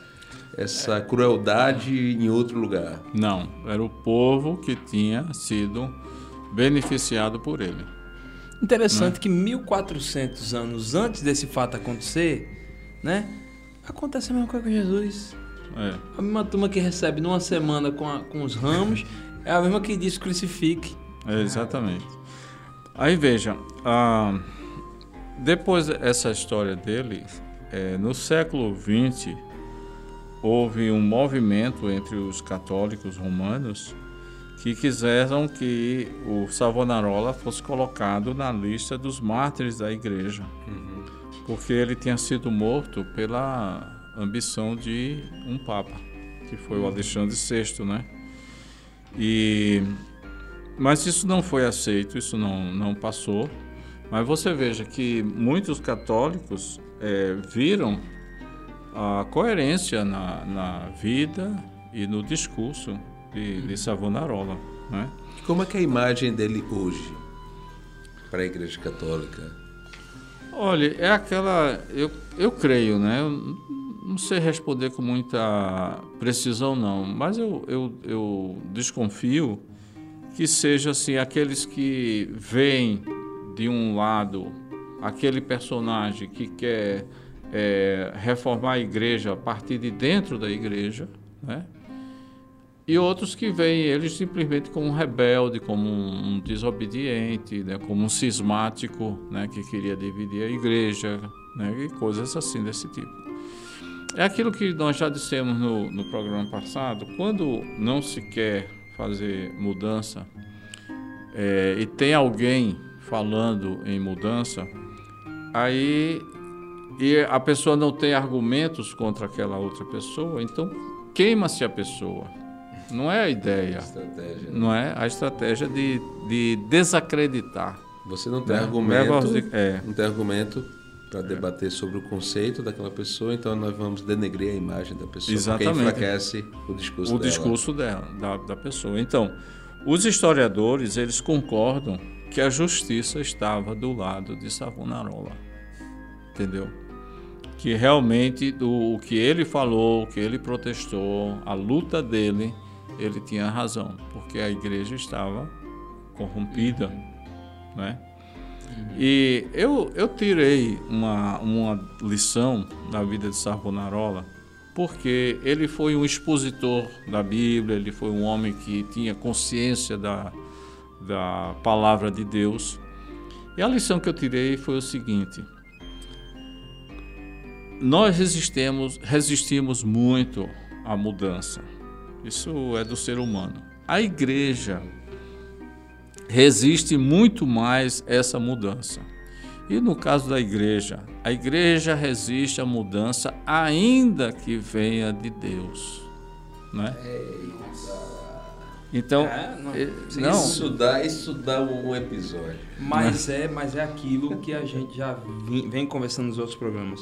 essa crueldade em outro lugar? Não, era o povo que tinha sido beneficiado por ele. Interessante que 1400 anos antes desse fato acontecer, né? Acontece a mesma coisa com Jesus. É. A mesma turma que recebe numa semana com, a- com os ramos é a mesma que diz crucifique. É, exatamente. Aí veja, ah, depois dessa história dele, é, no século XX, houve um movimento entre os católicos romanos que quiseram que o Savonarola fosse colocado na lista dos mártires da igreja, porque ele tinha sido morto pela ambição de um papa, que foi o Alexandre VI, né? E mas isso não foi aceito, isso não, não passou. Mas você veja que muitos católicos eh, viram a coerência na, na vida e no discurso de, de Savonarola. Né? Como é que é a imagem dele hoje para a Igreja Católica? Olha, é aquela. Eu, eu creio, né? Eu não sei responder com muita precisão, não, mas eu, eu, eu desconfio que seja assim: aqueles que veem de um lado aquele personagem que quer é, reformar a igreja a partir de dentro da igreja, né? E outros que veem ele simplesmente como um rebelde, como um, desobediente, né? como um cismático, né? que queria dividir a igreja, né? e coisas assim desse tipo. É aquilo que nós já dissemos no, no programa passado, quando não se quer fazer mudança é, e tem alguém falando em mudança, aí e a pessoa não tem argumentos contra aquela outra pessoa, então queima-se a pessoa. Não é a ideia. Estratégia. Não é a estratégia de, de desacreditar. Você não tem Né? argumento. De- é. Não tem argumento para debater sobre o conceito daquela pessoa, então nós vamos denegrir a imagem da pessoa, Exatamente. porque enfraquece o discurso o dela. discurso dela, da, da pessoa. Então, os historiadores eles concordam que a justiça estava do lado de Savonarola, entendeu? Que realmente do, o que ele falou, o que ele protestou, a luta dele, ele tinha razão, porque a igreja estava corrompida, né? E eu, eu tirei uma, uma lição da vida de Savonarola, porque ele foi um expositor da Bíblia, ele foi um homem que tinha consciência da, da palavra de Deus. E a lição que eu tirei foi o seguinte: nós resistimos, resistimos muito à mudança. Isso é do ser humano. A igreja resiste muito mais essa mudança. E no caso da igreja, a igreja resiste à mudança ainda que venha de Deus, né? Então, É, não, sim, não, Isso dá, isso dá um episódio. Mas é, mas é aquilo que a gente já vem, vem conversando nos outros programas.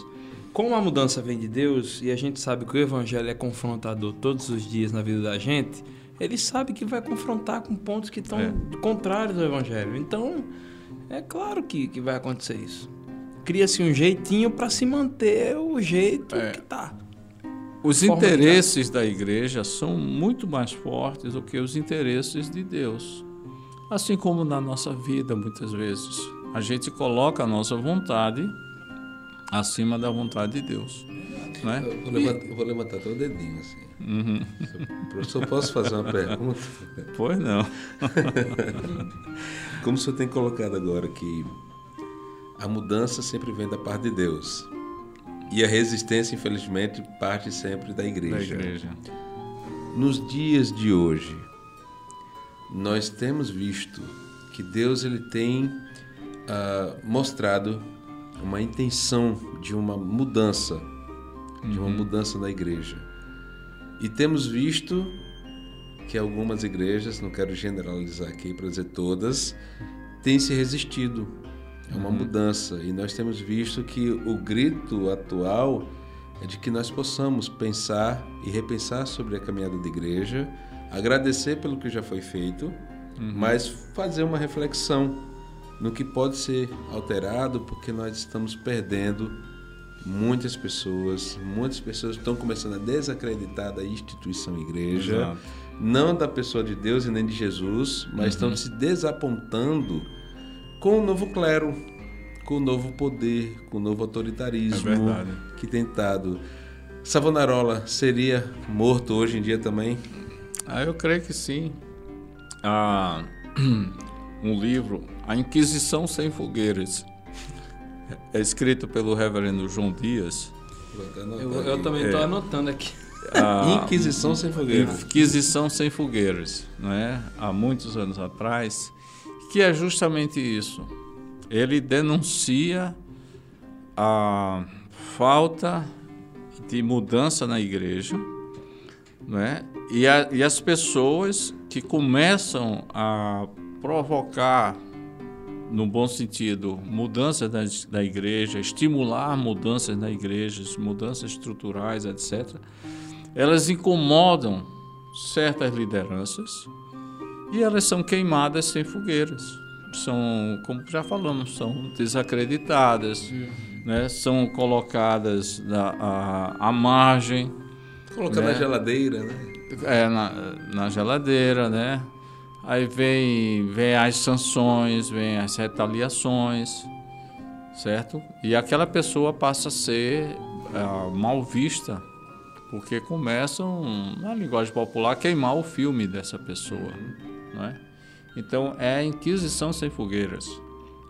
Como a mudança vem de Deus e a gente sabe que o evangelho é confrontador todos os dias na vida da gente, ele sabe que vai confrontar com pontos que estão É. contrários ao evangelho. Então, é claro que, que vai acontecer isso. Cria-se um jeitinho para se manter o jeito É. que tá. os interesses da igreja são muito mais fortes do que os interesses de Deus. Assim como na nossa vida, muitas vezes, a gente coloca a nossa vontade acima da vontade de Deus, né? Eu vou, levantar, eu vou levantar até o dedinho assim. Uhum. Professor, posso fazer uma pergunta? Pois não. Como o senhor tem colocado agora que a mudança sempre vem da parte de Deus. E a resistência, infelizmente, parte sempre da igreja. Da igreja. Nos dias de hoje, nós temos visto que Deus ele tem ah, mostrado uma intenção de uma mudança, de uma mudança na igreja. E temos visto que algumas igrejas, não quero generalizar aqui para dizer todas, têm se resistido. A uma mudança. E nós temos visto que o grito atual é de que nós possamos pensar e repensar sobre a caminhada da igreja, agradecer pelo que já foi feito, mas fazer uma reflexão no que pode ser alterado, porque nós estamos perdendo muitas pessoas, muitas pessoas estão começando a desacreditar da instituição igreja, Exato. não da pessoa de Deus e nem de Jesus, mas estão se desapontando com o novo clero, com o novo poder, com o novo autoritarismo É verdade. que tem estado. Savonarola seria morto hoje em dia também? Ah, eu creio que sim. Ah, um livro, A Inquisição Sem Fogueiras, é escrito pelo reverendo João Dias. Eu, eu também estou anotando aqui. Ah, Inquisição sem fogueira. Inquisição Sem Fogueiras, né? há muitos anos atrás, que é justamente isso. Ele denuncia a falta de mudança na igreja, né? e, a- e as pessoas que começam a provocar, no bom sentido, mudanças da, da igreja, estimular mudanças na igreja, mudanças estruturais, etc., elas incomodam certas lideranças e elas são queimadas sem fogueiras. São, como já falamos, são desacreditadas, uhum. né? são colocadas à, à margem. Colocar né? na geladeira, né? É, na, na geladeira, né? Aí vem, vem as sanções, vem as retaliações, certo? E aquela pessoa passa a ser uh, mal vista, porque começam, na linguagem popular, a queimar o filme dessa pessoa, não é? Então é a Inquisição sem fogueiras.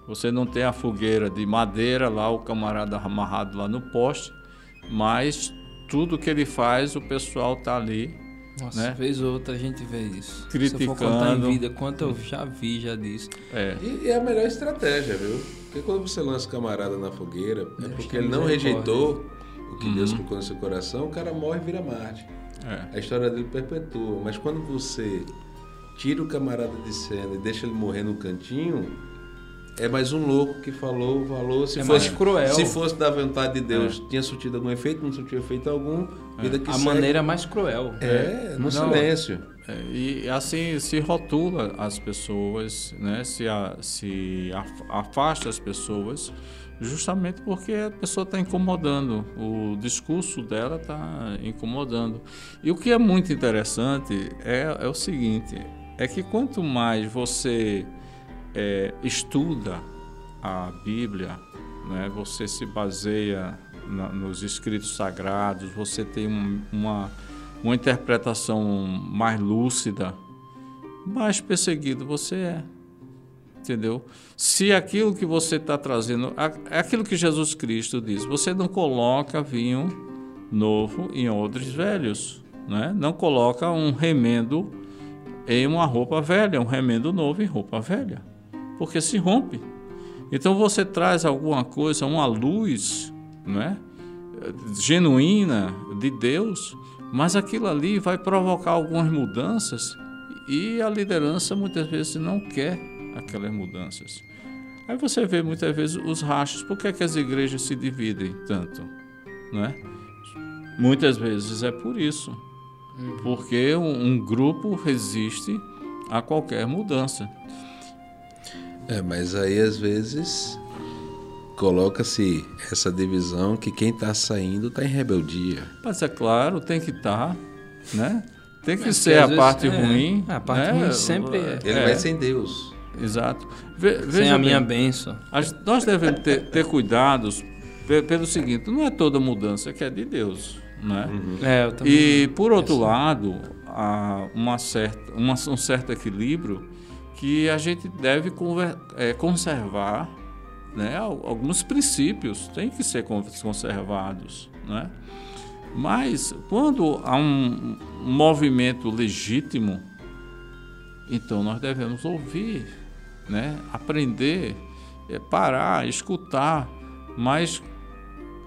Você não tem a fogueira de madeira lá, o camarada amarrado lá no poste, mas tudo que ele faz, o pessoal está ali nossa, né? vez ou outra a gente vê isso. Criticando. Se eu for contar em vida, quanto eu já vi, já disse. É. E, e é a melhor estratégia, viu? Porque quando você lança o camarada na fogueira, é porque ele não rejeitou o que uhum. Deus colocou no seu coração, o cara morre e vira Marte. É. A história dele perpetua. Mas quando você tira o camarada de cena e deixa ele morrer no cantinho, é mais um louco que falou, falou. Se é fosse cruel. Se fosse da vontade de Deus, é. tinha surtido algum efeito, não surtiu efeito algum. É. Vida que a segue. maneira mais cruel. É, no não, silêncio. É, e assim se rotula as pessoas, né? se, a, se afasta as pessoas, justamente porque a pessoa está incomodando, o discurso dela está incomodando. E o que é muito interessante é, é o seguinte: é que quanto mais você é, estuda a Bíblia, né, você se baseia na, nos escritos sagrados, você tem um, uma, uma interpretação mais lúcida, mais perseguido você é. Entendeu? Se aquilo que você está trazendo, é aquilo que Jesus Cristo diz, você não coloca vinho novo em odres velhos, né? não coloca um remendo em uma roupa velha, um remendo novo em roupa velha porque se rompe. Então você traz alguma coisa, uma luz, né, genuína de Deus, mas aquilo ali vai provocar algumas mudanças e a liderança muitas vezes não quer aquelas mudanças. Aí você vê muitas vezes os rachos. Por que, é que as igrejas se dividem tanto? Né? Muitas vezes é por isso. Uhum. Porque um, um grupo resiste a qualquer mudança. É, mas aí às vezes coloca-se essa divisão que quem está saindo está em rebeldia. Mas é claro, tem que estar, tá, né? Tem que mas ser a parte é, ruim. A parte né? ruim sempre é. Ele é. vai sem Deus. Exato. Ve, sem a bem, minha bênção. Nós devemos ter, ter cuidados pelo seguinte, não é toda mudança que é de Deus. Né? Uhum. É, e, por outro lado, há uma certa, uma, um certo equilíbrio que a gente deve é, conservar né? alguns princípios têm que ser conservados. Né? Mas quando há um movimento legítimo, então nós devemos ouvir, né? aprender, é, parar, escutar, mas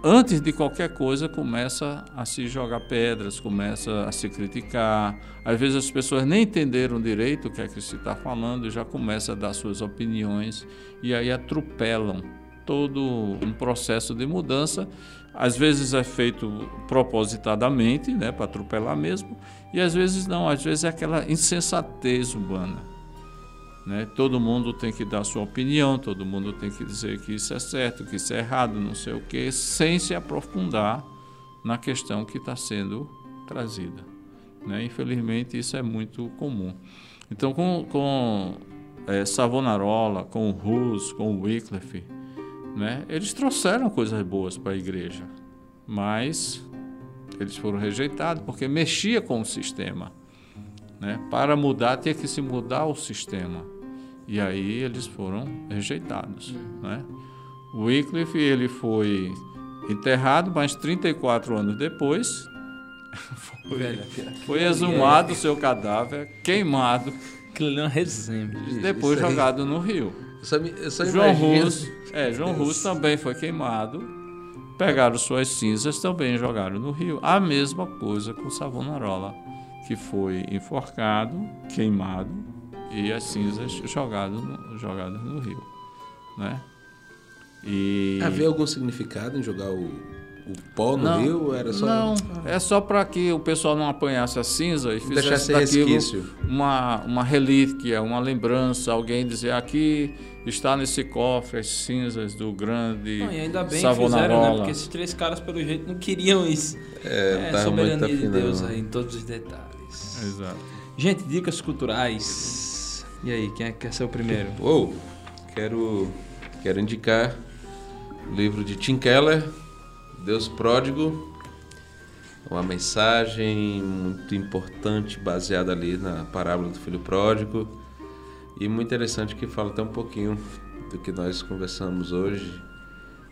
antes de qualquer coisa, começa a se jogar pedras, começa a se criticar. Às vezes as pessoas nem entenderam direito o que é que se está falando e já começa a dar suas opiniões e aí atropelam todo um processo de mudança. Às vezes é feito propositadamente, né, para atropelar mesmo, e às vezes não, às vezes é aquela insensatez humana. Né? Todo mundo tem que dar sua opinião, todo mundo tem que dizer que isso é certo, que isso é errado, não sei o quê, sem se aprofundar na questão que está sendo trazida. Né? Infelizmente, isso é muito comum. Então, com, com é, Savonarola, com o Hus, com Wycliffe, né? eles trouxeram coisas boas para a igreja, mas eles foram rejeitados porque mexia com o sistema. Né? Para mudar, tinha que se mudar o sistema. E aí eles foram rejeitados. Uhum. Né? Wycliffe ele foi enterrado, mas 34 anos depois foi, foi exumado o seu cadáver, queimado. Aquilo é uma resenha. Depois jogado no rio. Eu só, eu só João Russo, é, João Russo também foi queimado. Pegaram suas cinzas também jogaram no rio. A mesma coisa com Savonarola, que foi enforcado, queimado e as cinzas jogadas no, jogadas no rio. Né? E... Havia algum significado em jogar o, o pó no Não, rio? Era só... Não, é só para que o pessoal não apanhasse a cinza e fizesse daquilo resquício. uma, uma relíquia, uma lembrança. Alguém dizer aqui está nesse cofre as cinzas do grande Não, e ainda bem que Savonarola. fizeram, né? Porque esses três caras, pelo jeito, não queriam isso. É, É, tava soberania muito de Deus não. aí, em todos os detalhes. Exato. Gente, dicas culturais. E aí, quem é que quer ser o primeiro? Uou, quero, quero indicar o livro de Tim Keller, Deus Pródigo. Uma mensagem muito importante baseada ali na parábola do filho pródigo. E muito interessante que fala até um pouquinho do que nós conversamos hoje,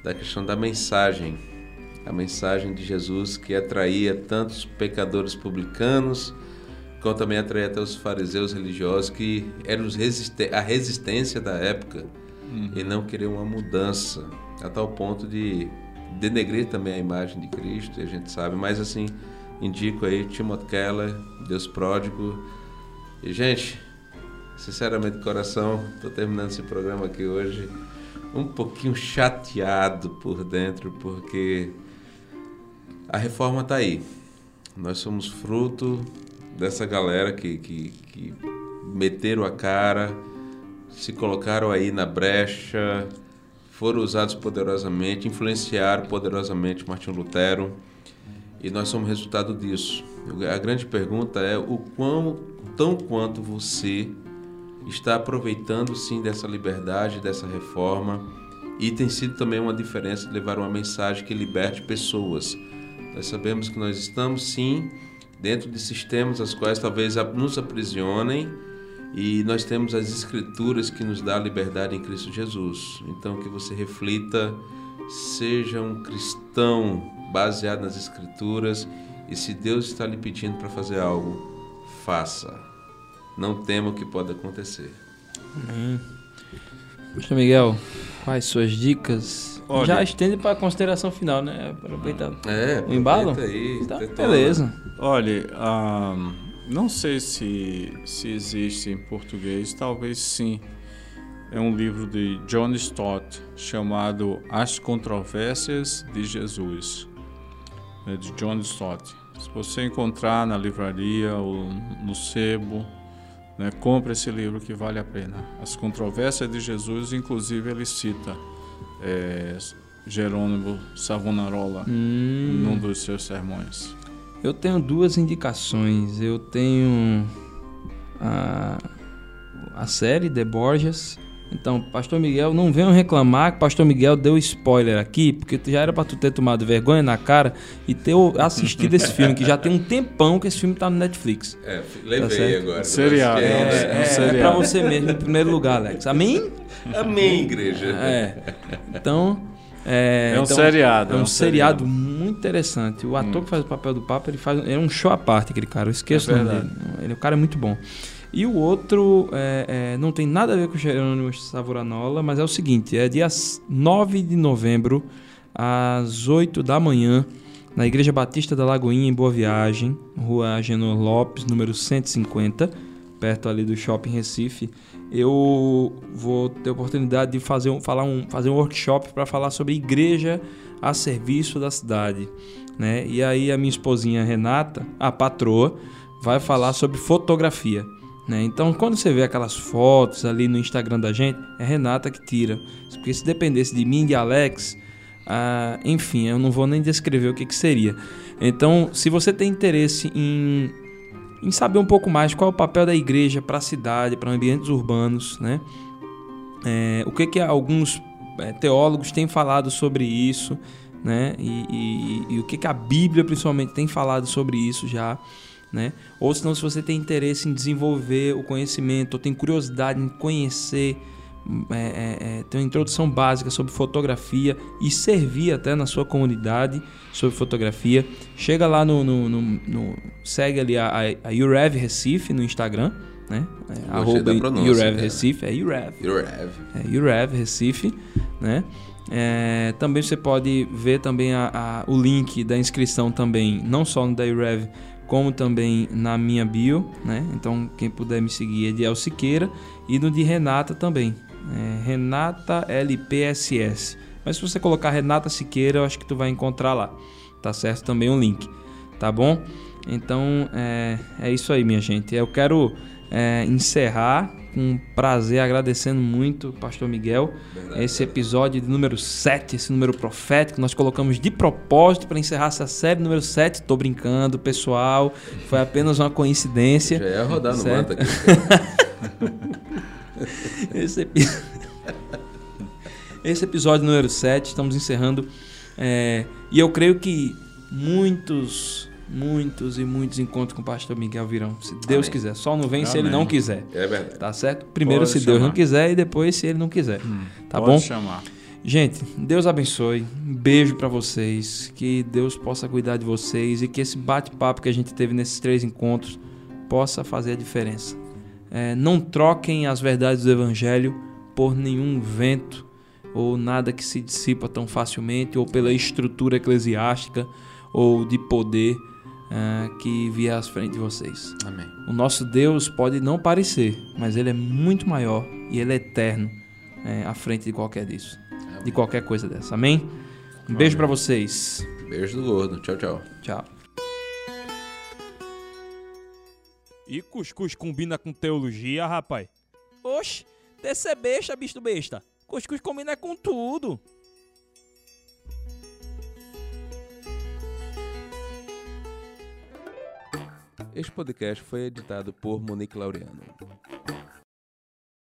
da questão da mensagem. A mensagem de Jesus que atraía tantos pecadores publicanos, como também atraía até os fariseus religiosos que eram a resistência da época e não queriam uma mudança, a tal ponto de denegrir também a imagem de Cristo, e a gente sabe, mas assim, indico aí Timothy Keller, Deus Pródigo. E gente, sinceramente coração, estou terminando esse programa aqui hoje um pouquinho chateado por dentro, porque a reforma está aí. Nós somos fruto dessa galera que, que, que meteram a cara, se colocaram aí na brecha, foram usados poderosamente, influenciaram poderosamente Martinho Lutero e nós somos resultado disso. A grande pergunta é o quão, tão quanto você está aproveitando sim dessa liberdade, dessa reforma e tem sido também uma diferença levar uma mensagem que liberte pessoas. Nós sabemos que nós estamos sim dentro de sistemas as quais talvez nos aprisionem e nós temos as escrituras que nos dá a liberdade em Cristo Jesus. Então que você reflita, seja um cristão baseado nas escrituras e se Deus está lhe pedindo para fazer algo, faça. Não tema o que pode acontecer. Poxa, Miguel, quais suas dicas? Olha- Já estende para a consideração final, né? Aproveita É, o embalo. aproveita Aí, detona. beleza. Olha, ah, não sei se, se existe em português, talvez sim. É um livro de John Stott chamado As Controvérsias de Jesus, é de John Stott. Se você encontrar na livraria ou no sebo, né, compre esse livro que vale a pena. As Controvérsias de Jesus, inclusive ele cita é, Jerônimo Savonarola Hum, num dos seus sermões. eu tenho duas indicações. Eu tenho a, a série The Borgias. Então, Pastor Miguel, não venham reclamar que Pastor Miguel deu spoiler aqui, porque já era pra tu ter tomado vergonha na cara e ter o- assistido esse filme, que já tem um tempão que esse filme tá no Netflix. É, Tá levei certo. agora. Seriado, né? É, um é, é seriado. pra você mesmo, em primeiro lugar, Alex. Amém? Amém, igreja. É. Então. É, É um então, seriado, É é um um seriado muito interessante. O ator que faz o papel do Papa, ele faz. É um show à parte, aquele cara. Eu esqueço É o nome dele. Ele, o cara é muito bom. E o outro é, é, não tem nada a ver com Jerônimo Savoranola, mas é o seguinte: é dia 9 de novembro, às 8 da manhã, na Igreja Batista da Lagoinha, em Boa Viagem, Rua Agenor Lopes, número 150, perto ali do Shopping Recife. Eu vou ter a oportunidade de fazer um, falar um, fazer um workshop para falar sobre igreja a serviço da cidade. Né? E aí a minha esposinha Renata, a patroa, vai falar sobre fotografia. Né? Então, quando você vê aquelas fotos ali no Instagram da gente, é Renata que tira. Porque se dependesse de mim e de Alex, ah, enfim, eu não vou nem descrever o que, que seria. Então, se você tem interesse em, em saber um pouco mais qual é o papel da igreja para a cidade, para ambientes urbanos, né? É, o que, que alguns é, teólogos têm falado sobre isso, né? E, e- e o que, que a Bíblia, principalmente, tem falado sobre isso já, né? Ou se não, se você tem interesse em desenvolver o conhecimento, ou tem curiosidade em conhecer, é, é, é, ter uma introdução básica sobre fotografia e servir até na sua comunidade sobre fotografia, chega lá no, no- no- no- segue ali a, a, a Urev Recife no Instagram, né? É, arroba Urev. Recife, é Urev. Heavy. É, Urev Recife, né? É, também você pode ver também a- a- o link da inscrição também, não só no da Urev, como também na minha bio, né? Então quem puder me seguir é de El Siqueira e no de Renata também, é Renata LPSS. Mas se você colocar Renata Siqueira, eu acho que tu vai encontrar lá. Tá certo? Também um link. Tá bom? Então é, é isso aí, minha gente. Eu quero é, encerrar com prazer, agradecendo muito pastor Miguel. Verdade, esse episódio de número 7, esse número profético, nós colocamos de propósito para encerrar essa série número 7. Tô brincando, pessoal. Foi apenas uma coincidência. Já ia rodar no manto aqui. esse, epi... esse episódio número 7, estamos encerrando. É... E eu creio que muitos muitos e muitos encontros com o pastor Miguel virão, se Deus Amém. quiser. Só não vem Amém. se ele não quiser. É verdade. Tá certo? Primeiro Pode se chamar. Deus não quiser e depois se ele não quiser. Hum. Tá Pode bom? chamar. Gente, Deus abençoe. Um beijo para vocês. Que Deus possa cuidar de vocês e que esse bate-papo que a gente teve nesses três encontros possa fazer a diferença. É, não troquem as verdades do Evangelho por nenhum vento ou nada que se dissipa tão facilmente ou pela estrutura eclesiástica ou de poder uh, que vier à frente de vocês. Amém. O nosso Deus pode não parecer, mas Ele é muito maior e Ele é eterno uh, à frente de qualquer disso, Amém. de qualquer coisa dessa. Amém? Um beijo para vocês. Beijo do gordo. Tchau, tchau. Tchau. E cuscuz combina com teologia, rapaz? Oxe, descer besta, bicho besta. Cuscuz combina com tudo. Este podcast foi editado por Monique Laureano.